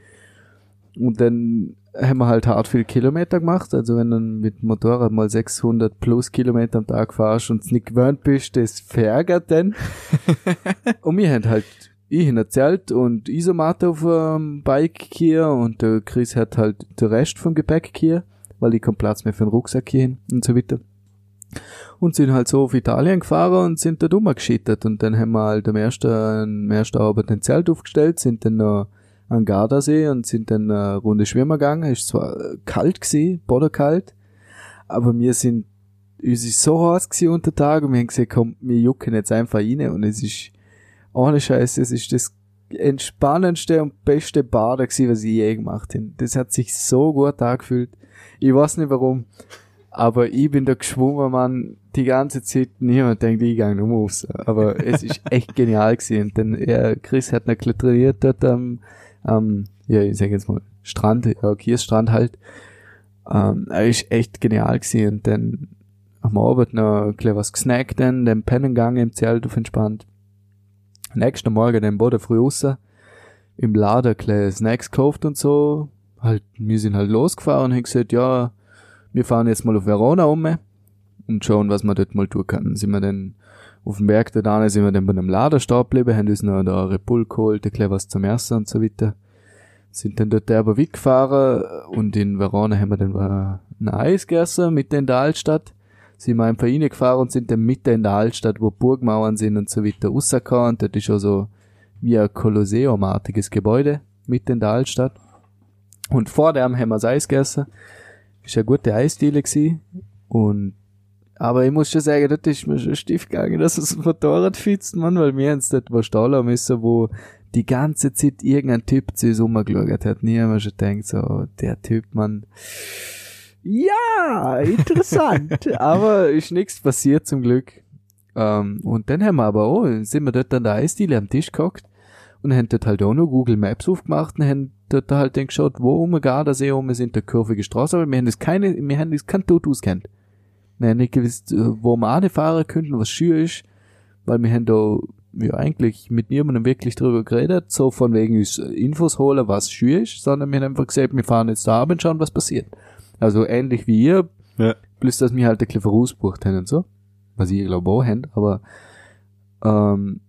Und dann haben wir halt hart viel Kilometer gemacht. Also wenn du mit dem Motorrad mal 600 plus Kilometer am Tag fahrst und es nicht gewöhnt bist, das verärgert dann. und wir haben halt, ich in ein Zelt und Isomatte auf dem Bike hier und der Chris hat halt den Rest vom Gepäck hier, weil ich keinen Platz mehr für den Rucksack hier hin und so weiter. Und sind halt so auf Italien gefahren und sind da dummer geschittert. Und dann haben wir halt am ersten, am ersten Abend ein Zelt aufgestellt, sind dann noch an Gardasee und sind dann eine Runde schwimmen gegangen. Ist zwar kalt gewesen, boderkalt, aber wir sind, es ist so heiß gewesen unter Tag und wir haben gesagt, komm, wir jucken jetzt einfach rein und es ist, ohne Scheiß, es ist das entspannendste und beste Baden gewesen, was ich je gemacht habe. Das hat sich so gut angefühlt. Ich weiß nicht warum, aber ich bin da geschwommen, man, die ganze Zeit. Niemand denkt, ich gehe nur aufs. Aber es ist echt genial gewesen. Dann, er, Chris hat noch trainiert dort am, am, ja, ich sag jetzt mal, Strand, ja, Kiesstrand halt. Ähm, er ist echt genial gewesen. Dann am Abend noch ein bisschen was gesnackt, dann, dann pennen gegangen im Zelt auf entspannt. Nächsten Morgen dann Boden früh raus, im Laden ein Snacks gekauft und so. Halt, wir sind halt losgefahren und haben gesagt, ja, wir fahren jetzt mal auf Verona um und schauen, was man dort mal tun kann. Sind wir dann auf dem Berg da dran, sind wir dann bei einem Lader stehen geblieben, haben uns noch da Red Bull geholt, ein bisschen was zum Essen und so weiter. Sind dann dort aber weggefahren und in Verona haben wir dann ein Eis gegessen, mitten in der Altstadt. Sind wir einfach reingefahren und sind dann mitten in der Altstadt, wo Burgmauern sind und so weiter, rausgekommen. Und dort ist auch so wie ein Kolosseum-artiges Gebäude, mitten in der Altstadt. Und vor dem haben wir das Eis gegessen. Ist eine gute Eisdiele gewesen. Und, aber ich muss schon sagen, dort ist mir schon stief gegangen, dass es das Motorrad fitzt, man, weil wir uns dort was stahlen müssen, wo die ganze Zeit irgendein Typ zu uns rumgeschaut hat. Nie haben wir schon gedacht, so, der Typ, man, ja, interessant. aber ist nichts passiert zum Glück. Ähm, und dann haben wir aber auch, sind wir dort an der Eisdiele am Tisch gehockt und haben dort halt auch noch Google Maps aufgemacht und haben dort halt dann geschaut, wo um Gardasee um sind der kurvige Straße, aber wir haben das keine, wir haben das kein Tod auskennt. Wir haben nicht gewusst, äh, wo wir fahren könnten, was schür ist, weil wir haben da ja eigentlich mit niemandem wirklich drüber geredet, so von wegen uns Infos holen, was schön ist, sondern wir haben einfach gesagt, wir fahren jetzt da ab und schauen, was passiert. Also ähnlich wie ihr, Ja. plus dass wir halt ein bisschen vorausgebucht haben und so. Was ihr glaube auch habt, aber ähm,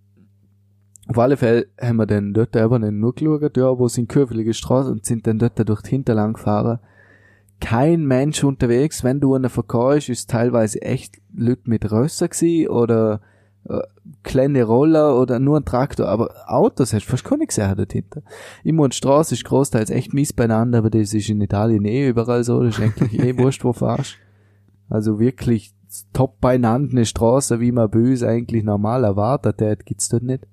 auf alle Fälle haben wir dann dort eben dann nur geschaut, ja, wo sind kurvelige Straßen und sind dann dort durch die Hinterland gefahren. Kein Mensch unterwegs, wenn du einen verkaufst, ist teilweise echt Leute mit Rösser gsi oder äh, kleine Roller oder nur ein Traktor, aber Autos hast du fast gar nicht gesehen dort hinten. Immer die Straße ist großteils echt mies beieinander, aber das ist in Italien eh überall so, das ist eigentlich eh wurscht, wo du fährst. Also wirklich top beieinander eine Straße, wie man uns eigentlich normal erwartet hat, gibt's dort nicht.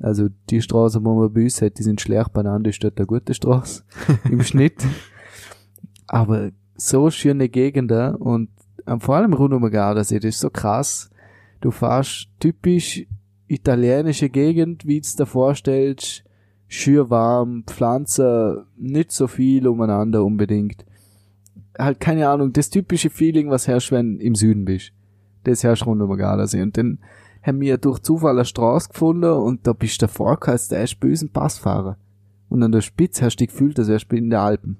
Also die Straßen, wo man bei uns hat, die sind schlecht beieinander, ist dort eine gute Straße im Schnitt. Aber so schöne Gegenden und vor allem rund um den Gardasee, das ist so krass. Du fährst typisch italienische Gegend, wie du es dir vorstellst, schön warm, Pflanzen, nicht so viel umeinander unbedingt. Halt keine Ahnung, das typische Feeling, was herrscht, wenn du im Süden bist. Das herrscht rund um den Gardasee. Und dann haben wir durch Zufall eine Straße gefunden und da bist du als der erst bösen Passfahrer. Und an der Spitze hast du gefühlt, als wärst du in den Alpen.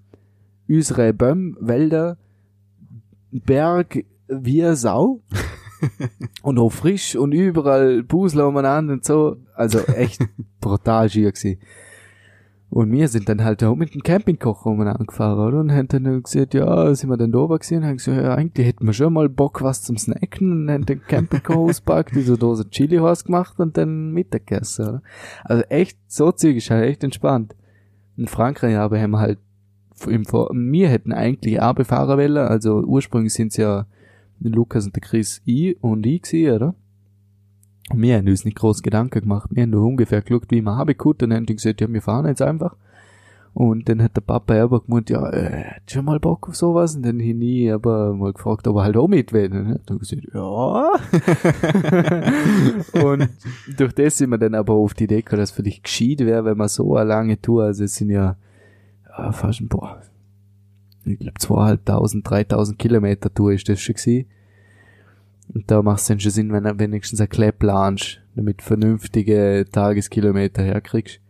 Unsere Bäume, Wälder, Berg, wie Sau. und auch frisch und überall Busler umeinander und so. Also echt brutal schier gewesen. Und wir sind dann halt auch mit dem Campingkocher umeinander gefahren, oder? Und haben dann gesagt, ja, sind wir dann da oben gewesen? Und haben gesagt, ja, eigentlich hätten wir schon mal Bock, was zum Snacken. Und haben den Campingkocher ausgepackt, diese Dose Chili gemacht und dann Mittag gegessen, oder? Also echt, so zügig, halt echt entspannt. In Frankreich aber haben wir halt im Vor wir hätten eigentlich auch befahren wollen, also ursprünglich sind's ja Lukas und der Chris ich und ich gewesen, oder? Und wir haben uns nicht groß Gedanken gemacht. Wir haben nur ungefähr geschaut, wie wir haben gut dann haben die gesagt, ja, wir fahren jetzt einfach. Und dann hat der Papa aber gemeint, ja, äh, hat schon mal Bock auf sowas? Und dann habe ich aber mal gefragt, ob er halt auch mit will. Und er hat dann gesagt, ja. und durch das sind wir dann aber auf die Idee gekommen, dass es vielleicht gescheit wäre, wenn man so eine lange Tour, also es sind ja, ja fast ein paar, ich glaube zweieinhalbtausend, dreitausend Kilometer Tour ist das schon gewesen. Und da macht es dann schon Sinn, wenn du wenigstens ein Klepp planst, damit vernünftige Tageskilometer herkriegst.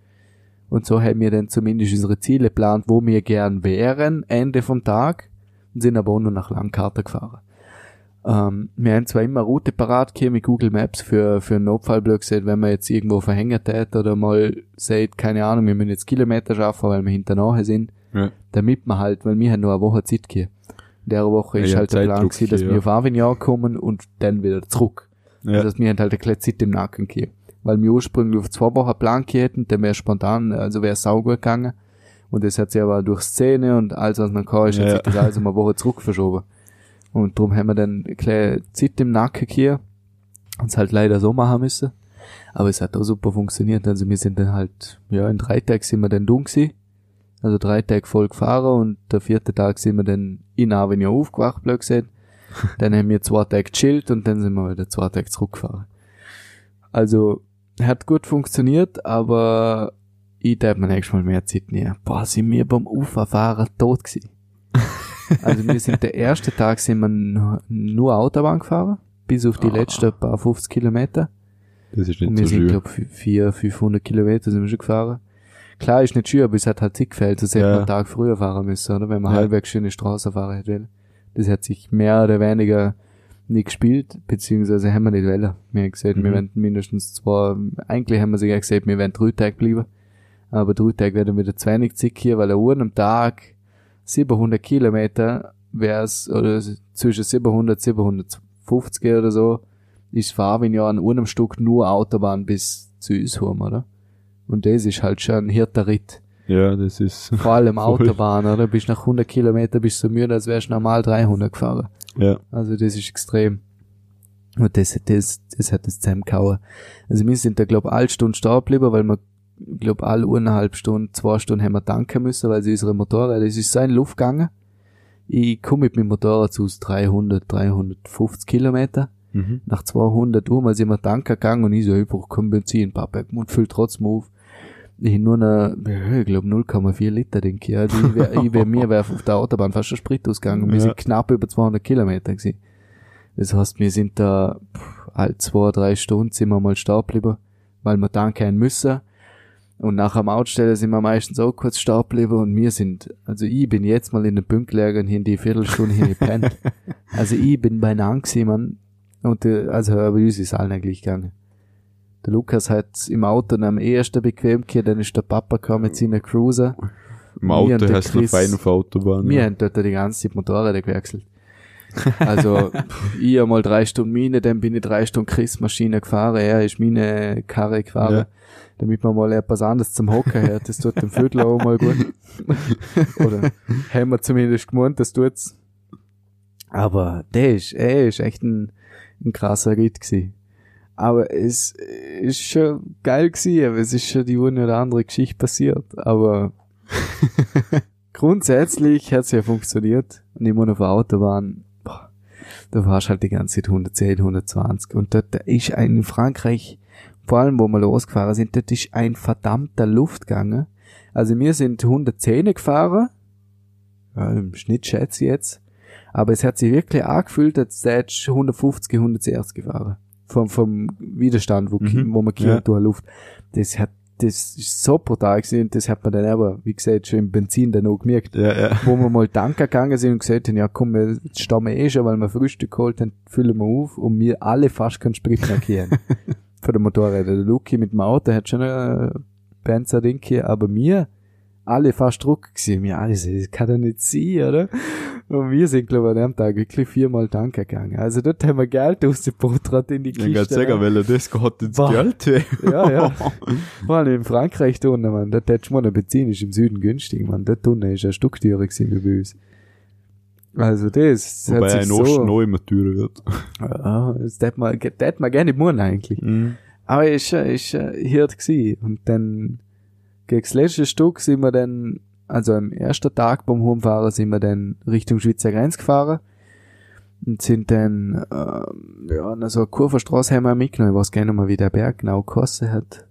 Und so haben wir dann zumindest unsere Ziele geplant, wo wir gern wären, Ende vom Tag, und sind aber auch nur nach Langkarte gefahren. Ähm, wir haben zwar immer Route parat gehabt mit Google Maps für, für einen Notfallblock wenn man jetzt irgendwo verhängt hat oder mal sagt, keine Ahnung, wir müssen jetzt Kilometer schaffen, weil wir hinter nachher sind, Ja. damit man halt, weil wir haben nur eine Woche Zeit gehabt. In der Woche Ja, ist ja, halt der Plan gewesen, dass hier, wir ja. auf Avignon kommen und dann wieder zurück. Ja. Also, dass wir halt eine kleine Zeit im Nacken gehabt. Weil wir ursprünglich auf zwei Wochen Plan hätten, dann wäre spontan, also wäre saugut gegangen. Und das hat sich aber durch Szene und alles, was noch kam, ist, hat Ja. sich das alles um eine Woche zurück verschoben. Und darum haben wir dann eine kleine Zeit im Nacken gehabt und es halt leider so machen müssen. Aber es hat auch super funktioniert. Also wir sind dann halt, ja, in drei Tagen sind wir dann dumm gewesen. Also drei Tage voll gefahren und der vierte Tag sind wir dann in Avignon aufgewacht, blöd gesagt. dann haben wir zwei Tage gechillt und dann sind wir wieder zwei Tage zurückgefahren. Also, hat gut funktioniert, aber ich darf mir nächstes Mal mehr Zeit nehmen. Boah, sind wir beim Uferfahren tot gewesen. also wir sind der erste Tag sind wir nur- Autobahn gefahren, bis auf die Ah. letzten paar 50 Kilometer. Das ist Und nicht wir so sind, schön. glaub ich, vier, 500 Kilometer sind wir schon gefahren. Klar, ist nicht schön, aber es hat halt Zeit gefällt, sonst hätte Ja. man einen Tag früher fahren müssen, oder? Wenn man Ja. halbwegs schöne Straße fahren hätte. Das hat sich mehr oder weniger nicht gespielt, beziehungsweise haben wir nicht wollen. Wir haben gesagt, wir Mhm. werden mindestens zwei, eigentlich haben wir sogar gesagt, wir werden drei Tage bleiben. Aber drei Tage werden wieder zu wenig Zeit hier, weil an einem Tag 700 Kilometer wär's, oder zwischen 700, 750 oder so, ist für Avignon an einem Stück nur Autobahn bis zu uns heim, oder? Und das ist halt schon ein hirter Ritt. Ja, das ist, Vor allem. Autobahn, oder? Bist nach 100 Kilometer bist du so müde, als wärst du normal 300 gefahren. ja. Also das ist extrem. Und das, das, das hat das zusammengehauen. Also wir sind da, glaub alle Stunden stehen geblieben, weil wir, glaub alle eineinhalb Stunden, zwei Stunden haben wir tanken müssen, weil sie unsere Motorräder, das ist so in Luft gegangen. Ich komme mit meinem Motorrad zu 300, 350 Kilometer. Mhm. Nach 200 Uhr mal sind wir tanken gegangen und ich so, ich brauch kein Benzin, Papa, und füllt trotzdem auf. Ich nur eine, ja, ich glaube 0,4 Liter, denke ich. Also ich wär, ich wär, mir wäre auf der Autobahn fast schon Sprit ausgegangen wir Ja. sind knapp über 200 Kilometer gewesen. Das heißt, wir sind da, halt zwei, drei Stunden sind wir mal stehen geblieben. weil wir tanken müssen. Und nach dem Outstellen sind wir meistens auch kurz stehen geblieben und wir sind, also ich bin jetzt mal in den Pünktlager hin die Viertelstunde hin gepennt. also ich bin beieinander gewesen, man. Und, äh, also, aber uns ist allen eigentlich gegangen. Der Lukas hat im Auto am ehesten bequem gehabt, dann ist der Papa gekommen mit seiner Cruiser. Im Auto hast du fein auf Autobahn. Wir ja. haben dort die ganze Zeit Motorräder gewechselt. Also, ich einmal drei Stunden meine, dann bin ich drei Stunden Chris Maschine gefahren, er ist meine Karre gefahren, Ja. damit man mal etwas anderes zum Hocken hat. Das tut dem Vögel auch mal gut. Oder haben wir zumindest gemeint, das tut's. Aber der ist, er ist echt ein, ein krasser Ritt gewesen. Aber es ist schon geil gewesen, aber es ist schon die eine oder andere Geschichte passiert. Aber grundsätzlich hat's ja funktioniert. Und immer auf der Autobahn, boah, da warst halt die ganze Zeit 110, 120. Und dort ist ein in Frankreich, vor allem wo wir losgefahren sind, dort ist ein verdammter Luft gegangen. Also wir sind 110 gefahren. Ja, im Schnitt schätze ich jetzt. Aber es hat sich wirklich angefühlt, als hättest du 150, 160 gefahren. Vom, vom Widerstand, wo, Mhm. wo man Ja. ja. durch die Luft. Das hat, das ist so brutal gewesen das hat man dann aber, wie gesagt, schon im Benzin dann auch gemerkt. Ja, ja. Wo wir mal tanken gegangen sind und gesagt haben, ja komm, wir- jetzt stehen wir eh schon, weil wir Frühstück geholt haben, füllen wir auf und wir alle fast keinen Sprit mehr kehren. Für den Motorräder. Der Luki mit dem Auto hat schon ein Benzer Ding gehabt, aber wir alle fast Druck gewesen. Alle so, das kann doch nicht sein, oder? Und wir sind, glaube ich, an dem Tag wirklich viermal tanken gegangen. Also dort haben wir Geld rausgebuttert in die Ich kann Kiste. sagen, ne? weil er das geht ins Boah. Geld weh. Ja, ja. Vor allem in Frankreich da unten, man. Dort hättest du mal, Benzin ist im Süden günstig, man. Dort unten ist ein Stück teurer gewesen wie bei uns. Also das Wobei hat sich ein Osten so... noch immer teurer wird. Ja, das hätte man, das hätte man gerne machen eigentlich. Aber ist, äh, ist äh, Hirt gsi Und dann, gegen das letzte Stück sind wir dann, also am ersten Tag beim Heimfahren sind wir dann Richtung Schweizer Grenze gefahren. Und sind dann, ähm, ja, an so eine Kurvenstraße haben wir mitgenommen. Ich weiß gar nicht mehr, wie der Berg genau gekostet hat.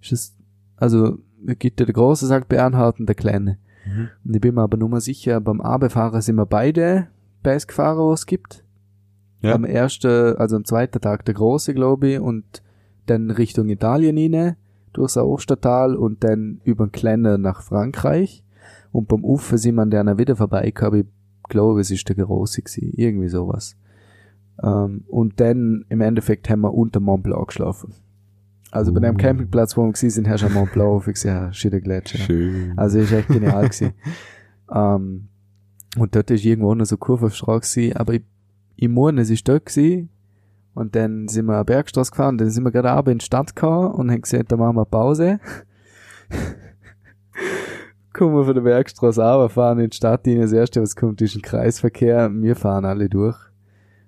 Ist es, also, es gibt ja der große St. Bernhard und der kleine. Mhm. Und ich bin mir aber nur mal sicher, beim Abefahren sind wir beide gefahren, was es gibt. Ja. Am ersten, also am zweiten Tag der große, glaube ich, und dann Richtung Italien hinein, durchs Ostertal und dann über den Kleinen nach Frankreich. Und beim Ufer sind wir an der wieder vorbeigekommen. Ich glaube, es ist der große gewesen. Irgendwie sowas. Ähm, und dann, im Endeffekt, haben wir unter Mont Blanc geschlafen. Also bei dem Uh. Campingplatz, wo wir gewesen sind, hast du Mont Blanc aufgesehen, ja, shit, der Gletscher. Schön. Also ist echt genial gewesen. ähm, und dort ist irgendwo noch so eine Kurvenstraße gewesen, aber ich, ich meine, es ist dort gewesen. Und dann sind wir eine Bergstraße gefahren, dann sind wir gerade abends in die Stadt gekommen und haben gesagt, da machen wir Pause. Kommen wir von der Bergstraße runter, fahren in die Stadt rein, das erste, was kommt, ist ein Kreisverkehr, wir fahren alle durch.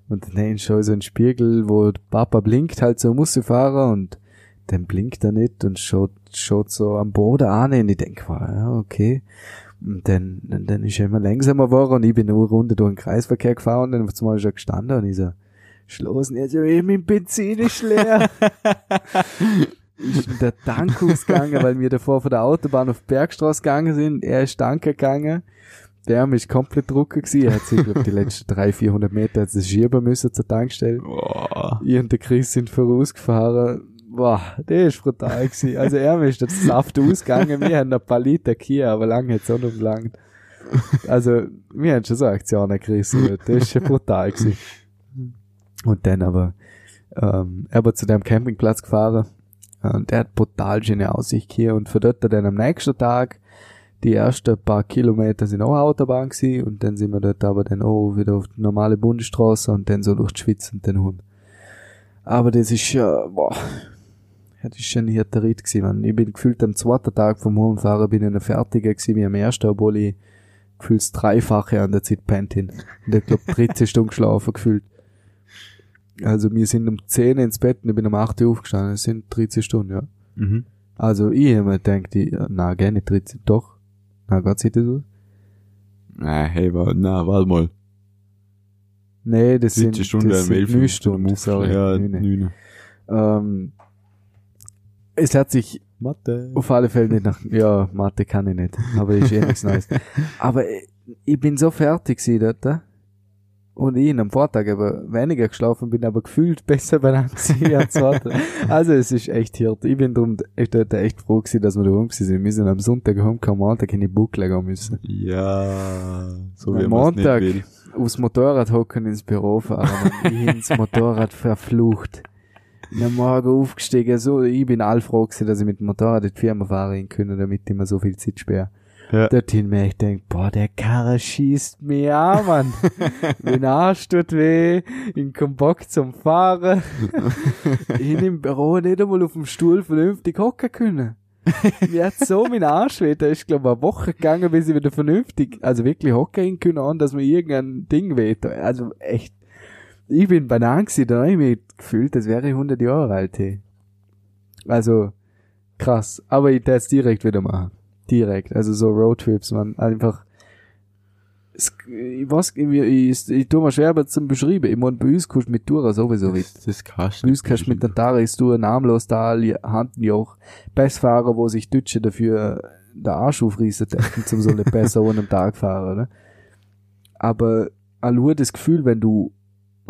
Und dann ist schon so ein Spiegel, wo Papa blinkt halt so, muss fahren und dann blinkt er nicht und schaut, schaut so am Boden an und ich denke, ja, okay. Und dann, dann, dann ist er immer langsamer geworden und ich bin nur Runde durch den Kreisverkehr gefahren und dann war zumal schon gestanden und ich so, schlossen jetzt, ja, mein Benzin ist leer. ist in der Tank ausgegangen, weil wir davor von der Autobahn auf Bergstraße gegangen sind. Er ist tanken gegangen. Der ist komplett drucken gewesen. Er hat sich, glaub, die letzten 300, 400 Meter hat schieben müssen zur Tankstelle. Boah. Ich und der Chris sind vorausgefahren. Boah, der ist brutal gewesen. Also er ist der Saft ausgegangen. Wir haben ein paar Liter hier, aber lange hat's auch noch gelangt. Also, wir haben schon so Aktionen gerissen. Das ist schon brutal gewesen. Und dann aber, ähm, er war zu dem Campingplatz gefahren. Und der hat brutal schöne Aussicht hier. Und von dort dann am nächsten Tag, die ersten paar Kilometer sind auch Autobahn gewesen. Und dann sind wir dort aber dann auch wieder auf die normale Bundesstraße und dann so durch die Schweiz und dann heim. Aber das ist ja, boah, das ist schon hier der Ritt gewesen, man. Ich bin gefühlt am zweiten Tag vom Heimfahren bin ich noch fertiger gewesen wie am ersten, obwohl ich gefühlt das Dreifache an der Zeit pennt hin. Und ich glaub 13 Stunden geschlafen gefühlt. Also wir sind um 10 ins Bett und ich bin um 8 Uhr aufgestanden. Das sind 13 Stunden, ja. Mhm. Also ich hab mir gedacht, ich, na, gerne nicht 13, doch. Na, Gott sieht das aus? Na, hey, wa- na, warte mal. Nee, das sind, 17 Stunden das sind 11. 9 Stunden, sorry. Ja, neun. neun. Ähm, es hat sich Mathe. auf alle Fälle nicht nach, ja, Mathe kann ich nicht, aber ist eh nichts Neues. Aber ich, ich bin so fertig gewesen dort. Und ich am Vortag aber weniger geschlafen bin, aber gefühlt besser benannt als heute. Also es ist echt hart. Ich bin drum echt, echt froh gewesen, dass wir da rum sind. Wir sind am Sonntag heimgekommen, am Montag in die Buckle gehen müssen. Ja, so wie Am es nicht Montag will. aufs Motorrad hocken ins Büro fahren. und ich ins Motorrad verflucht. In am Morgen aufgestiegen, so, ich bin all froh gewesen, dass ich mit dem Motorrad in die Firma fahren können, damit ich mir so viel Zeit spare. Ja. Dorthin mir ich denk, boah, der Karre schießt mir an, Mann. mein Arsch tut weh, ich komm Bock zum Fahren. ich im Büro nicht einmal auf dem Stuhl vernünftig hocken können. Mir hat so mein Arsch weh, da ist glaub ich, eine Woche gegangen, bis ich wieder vernünftig, also wirklich hocken können, ohne dass mir irgendein Ding weht. Also echt, ich bin Banan gewesen, da hab ich mich gefühlt, als wäre ich 100 Jahre alt, hey. Also, krass. Aber ich es direkt wieder machen. Direkt. Also so Roadtrips, man. Einfach, es, ich weiß, ich, ich, ich tu mir schwer zum beschreiben. Ich mein, bei uns kannst du mit Touren sowieso weit. Das, das kannst du Bei uns kannst du mit den Taris tun, namenlos da alle Handen auch. Bestfahrer, wo sich Deutsche dafür der Arsch aufreißen, dürfen, zum so nicht besser einem Tag fahren, oder? Aber nur das Gefühl, wenn du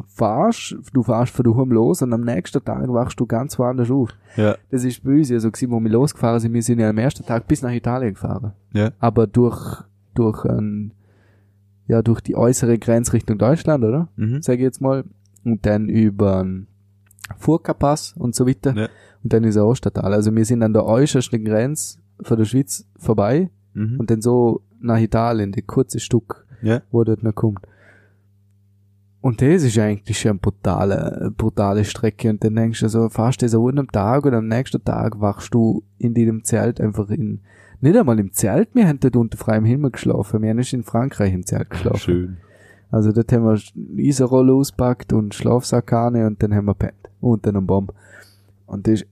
fahrst, du fahrst von daheim los und am nächsten Tag wachst du ganz woanders auf. Ja, Das ist bei uns ja so gewesen, wo wir losgefahren sind. Wir sind ja am ersten Tag bis nach Italien gefahren. ja, Aber durch, durch, ein, ja, durch die äußere Grenzrichtung Deutschland, oder? mhm. Sag ich jetzt mal. Und dann über den Furka-Pass und so weiter. Ja. Und dann ist er Oststatal. Also wir sind an der äußersten Grenze von der Schweiz vorbei Mhm. und dann so nach Italien, das kurze Stück, ja, wo dort noch kommt. Und das ist eigentlich schon eine brutale, brutale Strecke. Und dann denkst du so, fahrst du so an einem Tag und am nächsten Tag wachst du in diesem Zelt einfach in, nicht einmal im Zelt, wir haben dort unter freiem Himmel geschlafen. Wir haben nicht in Frankreich im Zelt geschlafen. schön. Also dort haben wir Iserrolle auspackt und Schlafsackane und dann haben wir pennt. Unter einem Baum. Und das,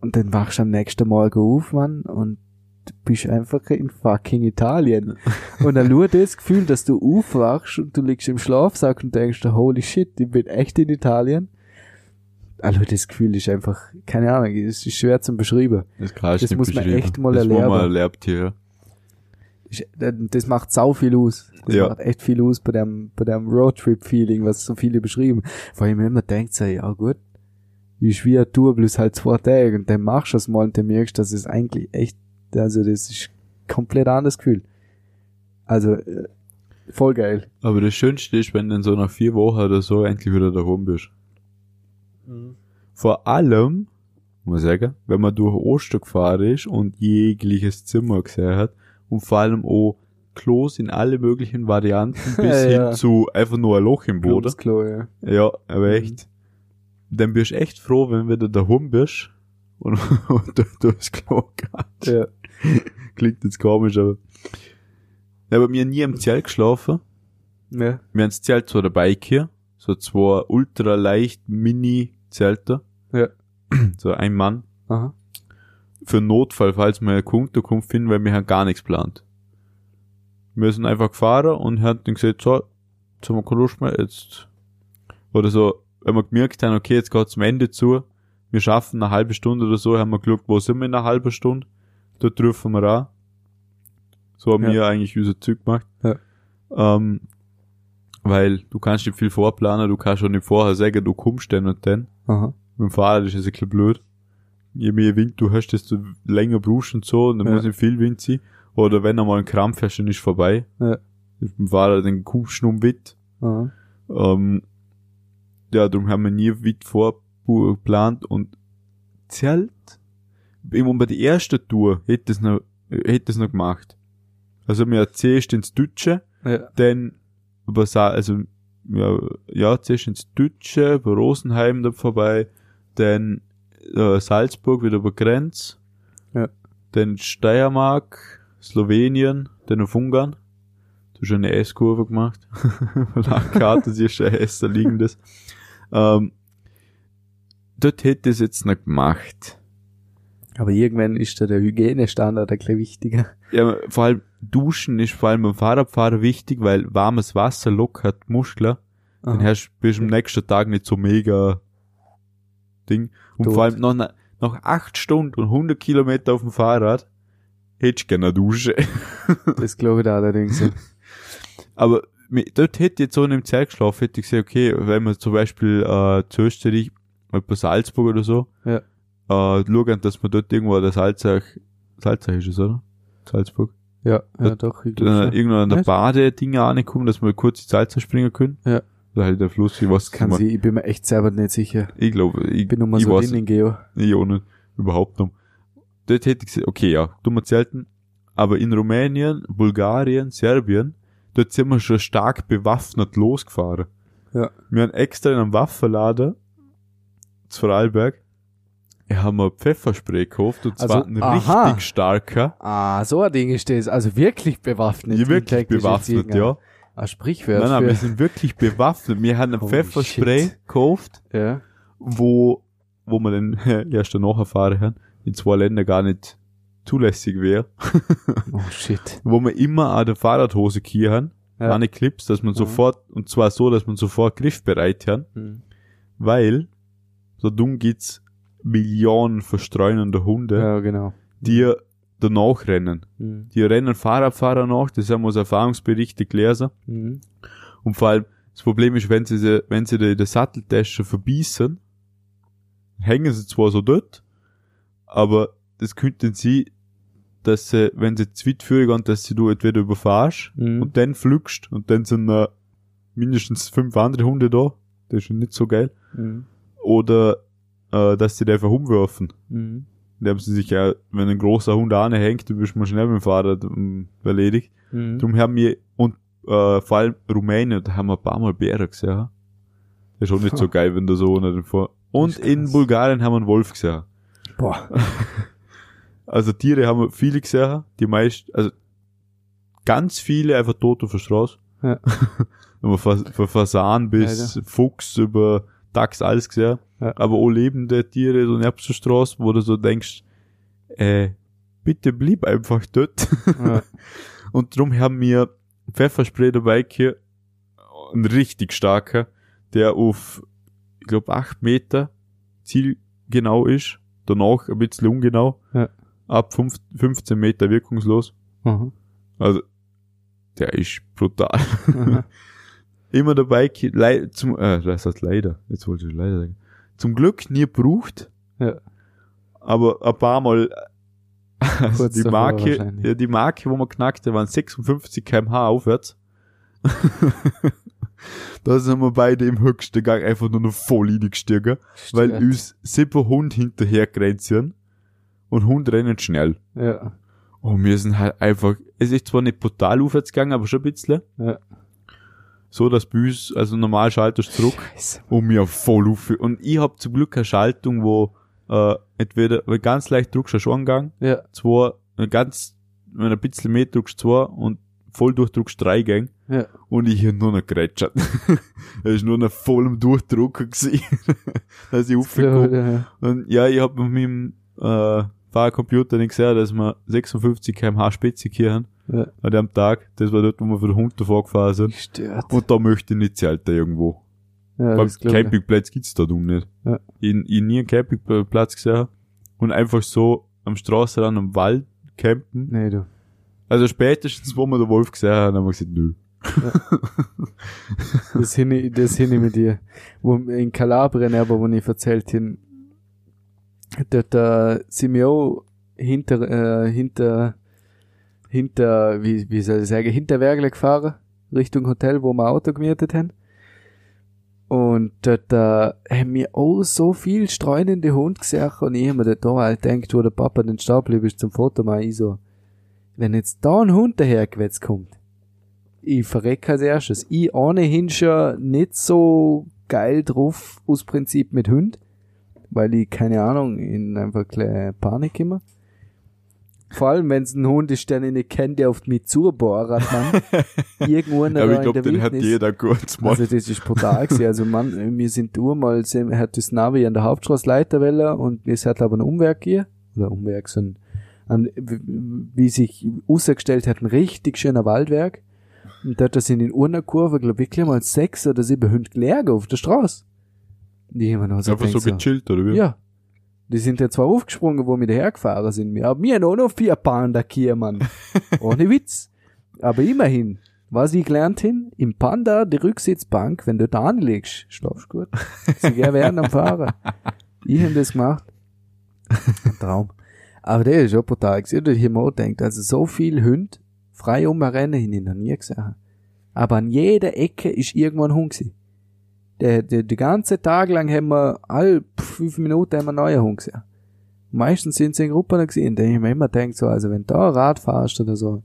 und dann wachst du am nächsten Morgen auf, Mann, und du bist einfach in fucking Italien. und dann nur das Gefühl, dass du aufwachst und du liegst im Schlafsack und denkst, holy shit, ich bin echt in Italien. Also das Gefühl ist einfach, keine Ahnung, es ist schwer zu beschreiben. Das kannst du Das nicht muss man echt mal das muss erlernen. man erlebt hier. Ist- Das macht sau viel aus. Das Ja. macht echt viel aus bei dem, bei dem Roadtrip-Feeling, was so viele beschrieben. Vor allem, wenn man denkt, so, ja gut, ist wie eine Tour bloß halt zwei Tage und dann machst du es mal und dann merkst du, das ist eigentlich echt, also das ist komplett anderes Gefühl. Also, äh, voll geil. Aber das Schönste ist, wenn du dann so nach vier Wochen oder so endlich wieder daheim bist. Vor allem, muss ich sagen, wenn man durch Oster gefahren ist und jegliches Zimmer gesehen hat und vor allem auch Klos in alle möglichen Varianten bis Ja, ja. hin zu einfach nur ein Loch im Boden. Klo, ja. Ja, aber echt. Dann bist du echt froh, wenn du wieder daheim bist und, und du durchs Klo gehst. Ja. Klingt jetzt komisch, aber. Ja, aber wir haben nie im Zelt geschlafen. ja. Wir haben das Zelt zwar dabei hier, so zwei ultra leicht Mini-Zelte. Ja. So ein Mann. Aha. Für einen Notfall, falls wir eine Unterkunft finden, weil wir haben gar nichts geplant. Wir sind einfach gefahren und haben dann gesagt, so, jetzt haben wir keine Lust mehr, jetzt, oder so, wenn wir gemerkt haben, okay, jetzt geht's zum Ende zu, wir schaffen eine halbe Stunde oder so, haben wir geschaut, wo sind wir in einer halben Stunde, dort dürfen wir an. So haben Ja. wir eigentlich unser Zeug gemacht. Ja. Ähm, weil du kannst nicht viel vorplanen, du kannst schon nicht vorher sagen, du kommst denn und dann. Aha. Mit dem Fahrrad ist es ein bisschen blöd. Je mehr Wind du hast, desto länger brauchst und so, und dann Ja. muss nicht viel Wind sein. Oder wenn einmal ein Krampf hast, dann ist vorbei. Ja. Mit dem Fahrrad, dann kommst du weit. Aha. Ähm, ja, darum haben wir nie weit vorgeplant und Zelt, immer bei der ersten Tour, hätte es noch, hätte es noch gemacht. Also haben zuerst ins Deutsche, Ja. dann über Sa also ja, ja zuerst ins Deutsche, über Rosenheim da vorbei, dann äh, Salzburg wieder über Grenz, Ja. dann Steiermark, Slowenien, dann auf Ungarn. Du hast eine S-Kurve gemacht. Landkarte, sie ist ein S da liegendes. Ähm, dort hätte es jetzt noch gemacht. Aber irgendwann ist da der Hygienestandard ein bisschen wichtiger. Ja, vor allem Duschen ist vor allem beim Fahrradfahren wichtig, weil warmes Wasser lockert Muskeln. Dann hast bist du am nächsten Tag nicht so mega Ding. Und Tot. vor allem noch, na- noch acht Stunden und 100 Kilometer auf dem Fahrrad hättest du gerne eine Dusche. Das glaube ich da allerdings. ja. Aber dort hätte ich jetzt so in einem Zelt geschlafen, hätte ich gesagt, okay, wenn wir zum Beispiel äh, zu Österreich, etwa Salzburg oder so, Ja. Äh, schauen, dass wir dort irgendwo der Salzach, Salzach ist es, oder? Salzburg. Ja, ja, Ja, doch. Ich Dann schon. irgendwo an der? Badedinger ankommen, dass wir kurz die Salzach springen können. Ja. Oder halt der Fluss, ich weiß Kann sie, ich bin mir echt selber nicht sicher. Ich glaube, ich, Ich bin nur mal ich so weiß drin in Geo. Ich auch nicht. Überhaupt nicht. Dort hätte ich gesagt, okay, ja, tun wir zelten. Aber in Rumänien, Bulgarien, Serbien, dort sind wir schon stark bewaffnet losgefahren. Ja. Wir haben extra in einem Waffenladen zu Vorarlberg, wir haben ein Pfefferspray gekauft, und zwar Also, ein aha. richtig starker. Ah, so ein Ding ist das. Also wirklich bewaffnet. Ja, wirklich bewaffnet, ja. Ah, Sprichwort. Nein, nein, wir für, sind wirklich bewaffnet. Wir haben ein Holy Pfefferspray shit. gekauft, ja. wo, wo wir dann erst danach erfahren haben, in zwei Ländern gar nicht zulässig wäre. Oh shit. wo wir immer an der Fahrradhose hier haben, Ja. eine Clips, dass man Mhm. sofort, und zwar so, dass man sofort griffbereit haben, Hm. weil so dumm gibt's Millionen verstreunende Hunde, Ja, genau. die danach rennen. Hm. Die rennen Fahrradfahrer nach, das haben wir aus Erfahrungsberichten gelesen. Hm. Und vor allem, das Problem ist, wenn sie, sie wenn sie die Satteltasche verbießen, hängen sie zwar so dort, aber das könnten sie, dass sie, wenn sie zu weit führen gehen, dass sie du entweder überfahrst Hm. und dann flügst und dann sind äh, mindestens fünf andere Hunde da. Das ist schon nicht so geil. Hm. Oder äh, dass sie einfach umwerfen. Hm. Da haben sie sich ja, wenn ein großer Hund anhängt, du bist mal schnell mit dem Fahrrad ähm, erledigt. Hm. Darum haben wir, und äh, vor allem Rumänien, da haben wir ein paar Mal Bären gesehen. Ist schon nicht so geil, wenn du so unter den vor. Und in. Bulgarien haben wir einen Wolf gesehen. Boah. Also Tiere haben wir viele gesehen, die meisten, also ganz viele einfach tot auf der Straße. Ja. von, von Fasan bis Fuchs über Dachs alles gesehen. Ja. Aber auch lebende Tiere, so neben der Straße, wo du so denkst, äh, bitte blieb einfach dort. Ja. Und drum haben wir Pfefferspray dabei hier, ein richtig starker, der auf, ich glaube, acht Meter zielgenau ist, danach ein bisschen ungenau, Ja. ab fünf, 15 Meter wirkungslos. Aha. Also, der ist brutal. Aha. Immer dabei, lei zum, äh, das heißt leider, jetzt wollte ich leider sagen. Zum Glück nie gebraucht, Ja. aber ein paar Mal, also Kurz die Marke, ja, die Marke, wo man knackte, waren 56 kmh aufwärts. da sind wir beide im höchsten Gang einfach nur noch voll reingestiegen, weil uns sieben Hunde hinterher sind und Hunde rennen schnell. Ja. Und wir sind halt einfach, es ist zwar nicht brutal aufwärts gegangen, aber schon ein bisschen. Ja. So, dass bei uns, also normal schaltest zurück Scheiße. und mir voll auf. Und ich hab zum Glück eine Schaltung, wo äh, entweder wenn ganz leicht drückst du schon angegangen, Ja. zwei, wenn ganz, wenn ein bisschen mehr drückst zwei und voll durchdrückst drei Gänge Ja. und ich hier nur noch gerätschert. Er ist nur noch voll im Durchdrucken gewesen, dass ich aufgekommen Ja. und ja, ich hab mit meinem äh, Fahrcomputer nicht gesehen, dass wir 56 kmh Spitze hier haben Ja. an dem Tag. Das war dort, wo wir für den Hund davor gefahren sind. Gestört. Und da möchte ich nicht zelten irgendwo. ja, ich. Campingplatz gibt's da dumm nicht. Ja. Ich, ich nie einen Campingplatz gesehen und einfach so am Straßenrand am Wald campen. Nee, du. Also spätestens, wo wir den Wolf gesehen haben, haben wir gesagt, nö. Das hin, ich- das hin ich mit dir. Wo, in Kalabrien, aber wo ich erzählt hin, dort äh, sind wir auch hinter, äh, hinter, hinter, wie, wie soll ich sagen, hinter Wergle gefahren, Richtung Hotel, wo wir Auto gemietet haben. Und dort äh, haben wir auch so viel streunende Hund gesehen und ich hab mir dort auch halt gedacht, wo der Papa den Stab ist zum Foto machen, ich so, wenn jetzt da ein Hund dahergewetzt kommt, ich verreck als erstes. Ich ohnehin schon nicht so geil drauf aus Prinzip mit Hund, weil ich, keine Ahnung, in einfach kleine Panik immer. Vor allem, wenn es ein Hund ist, den ich nicht kenne, der auf mich zubohrt, man. Irgendwo in der, Aber ich glaube, den hat Wildnis. jeder kurz mal. Also das ist brutal gewesen. Also man, wir sind mal, sind- hat das Navi an der Hauptstraße Leiterwelle und es hat aber einen Umweg hier, oder Umweg, so ein, ein, wie sich ausgestellt hat, ein richtig schöner Waldwerk. Und dort sind in einer Kurve, glaube ich, wirklich mal sechs oder sieben Hunde gelegen auf der Straße. Die haben noch so einfach so gechillt, oder wie? ja. Die sind ja zwar aufgesprungen, wo wir dahergefahren sind. Wir haben auch noch vier Panda hier, Mann. Ohne Witz. Aber immerhin. Was ich gelernt hin, im Panda, die Rücksitzbank, wenn du da anlegst, schlafst gut. Sie während am Fahren. Ich hab das gemacht. Ein Traum. Aber der ist schon brutal. Ich habe hier mal gedacht, also so viel Hund frei umrennen, hin, ich noch nie gesehen. Aber an jeder Ecke ist irgendwo ein Hund gewesen. Der, der, der ganze Tag lang haben wir, all fünf Minuten haben wir einen neuen Hund gesehen. Meistens sind sie in Gruppen gesehen, da ich mir immer denkt so, also wenn du da Rad fahrst oder so,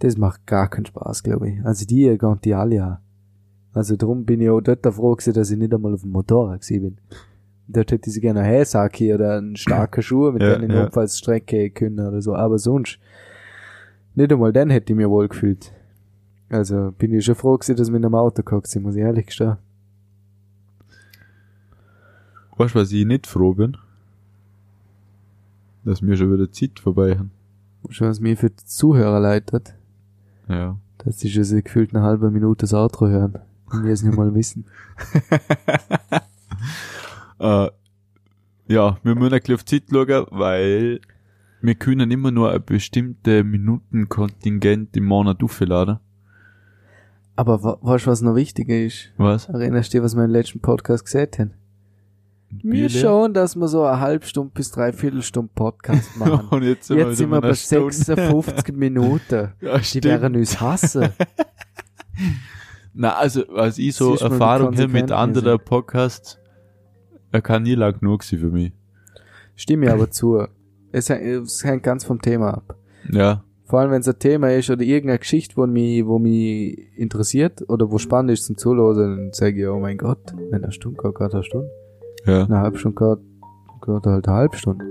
das macht gar keinen Spaß, glaube ich. Also die gehen die alle an. Also darum bin ich auch dort froh gewesen, dass ich nicht einmal auf dem Motorrad gewesen bin. Dort hätte ich gerne einen Häsaki oder einen starken Schuh, mit Ja, denen ich ja. notfalls Strecke können oder so. Aber sonst, nicht einmal dann hätte ich mir wohl gefühlt. Also bin ich schon froh gewesen, dass wir in einem Auto gehockt sind, muss ich ehrlich gestehen. Weißt du, was ich nicht froh bin? Dass mir schon wieder Zeit vorbei haben. Schon was mir für die Zuhörer leitet, Ja. dass sie schon so gefühlt eine halbe Minute das Outro hören. Und wir es nicht mal wissen. Äh, ja, wir müssen ein bisschen auf die Zeit schauen, weil wir können immer nur ein bestimmte Minutenkontingent im Monat aufladen. Aber weißt du, was noch wichtiger ist? Was? Erinnerst du dich, was wir im letzten Podcast gesagt haben? Wir Bier schauen, dass wir so eine halbe Stunde bis dreiviertel Stunde Podcast machen. Und jetzt sind Jetzt sind wir bei einer Stunde. 56 Minuten. Ja, Die werden uns hassen. Na, also, als ich so Erfahrung habe mit wir anderen Podcasts, er kann nie lang genug sein für mich. Stimme aber zu. Es, hängt- es hängt ganz vom Thema ab. Ja. Vor allem, wenn es ein Thema ist oder irgendeine Geschichte, wo mich, wo mich interessiert oder wo spannend ist zum Zuhören, dann sage ich, oh mein Gott, wenn eine Stunde geht eine Stunde. Ja. Eine halbe Stunde geht, geht halt eine halbe Stunde.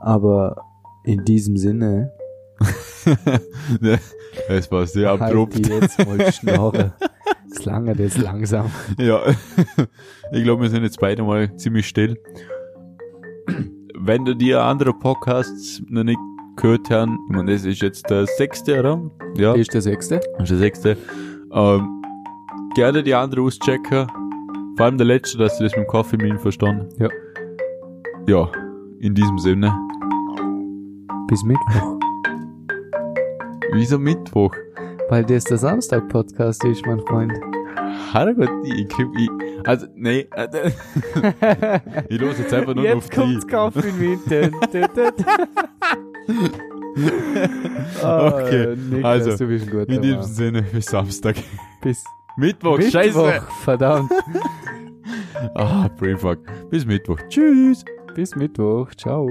Aber in diesem Sinne, Es war sehr halt abrupt. die jetzt mal Schnorre. Es lange das langsam. Ja, ich glaube, wir sind jetzt beide mal ziemlich still. Wenn du dir andere Podcasts noch nicht gehört haben, ich meine, das ist jetzt der sechste, oder? Ja, Ist der sechste? das ist der sechste. Ähm, gerne die andere auschecken. Vor allem der letzte, dass du das mit dem mit ihm verstanden. Ja. Ja, in diesem Sinne. Bis Mittwoch. Wieso Mittwoch? Weil das der Samstag-Podcast ist, mein Freund. Herrgott, ich, ich, ich, also, nee, äh, ich los jetzt einfach nur noch auf Jetzt kommt's die. Kaffee mit. Okay, Niklas, also, In diesem. Sinne, bis Samstag. Bis Mittwoch, Mittwoch, scheiße. verdammt. Ah, Brainfuck. Bis Mittwoch. Tschüss. Bis Mittwoch. Ciao.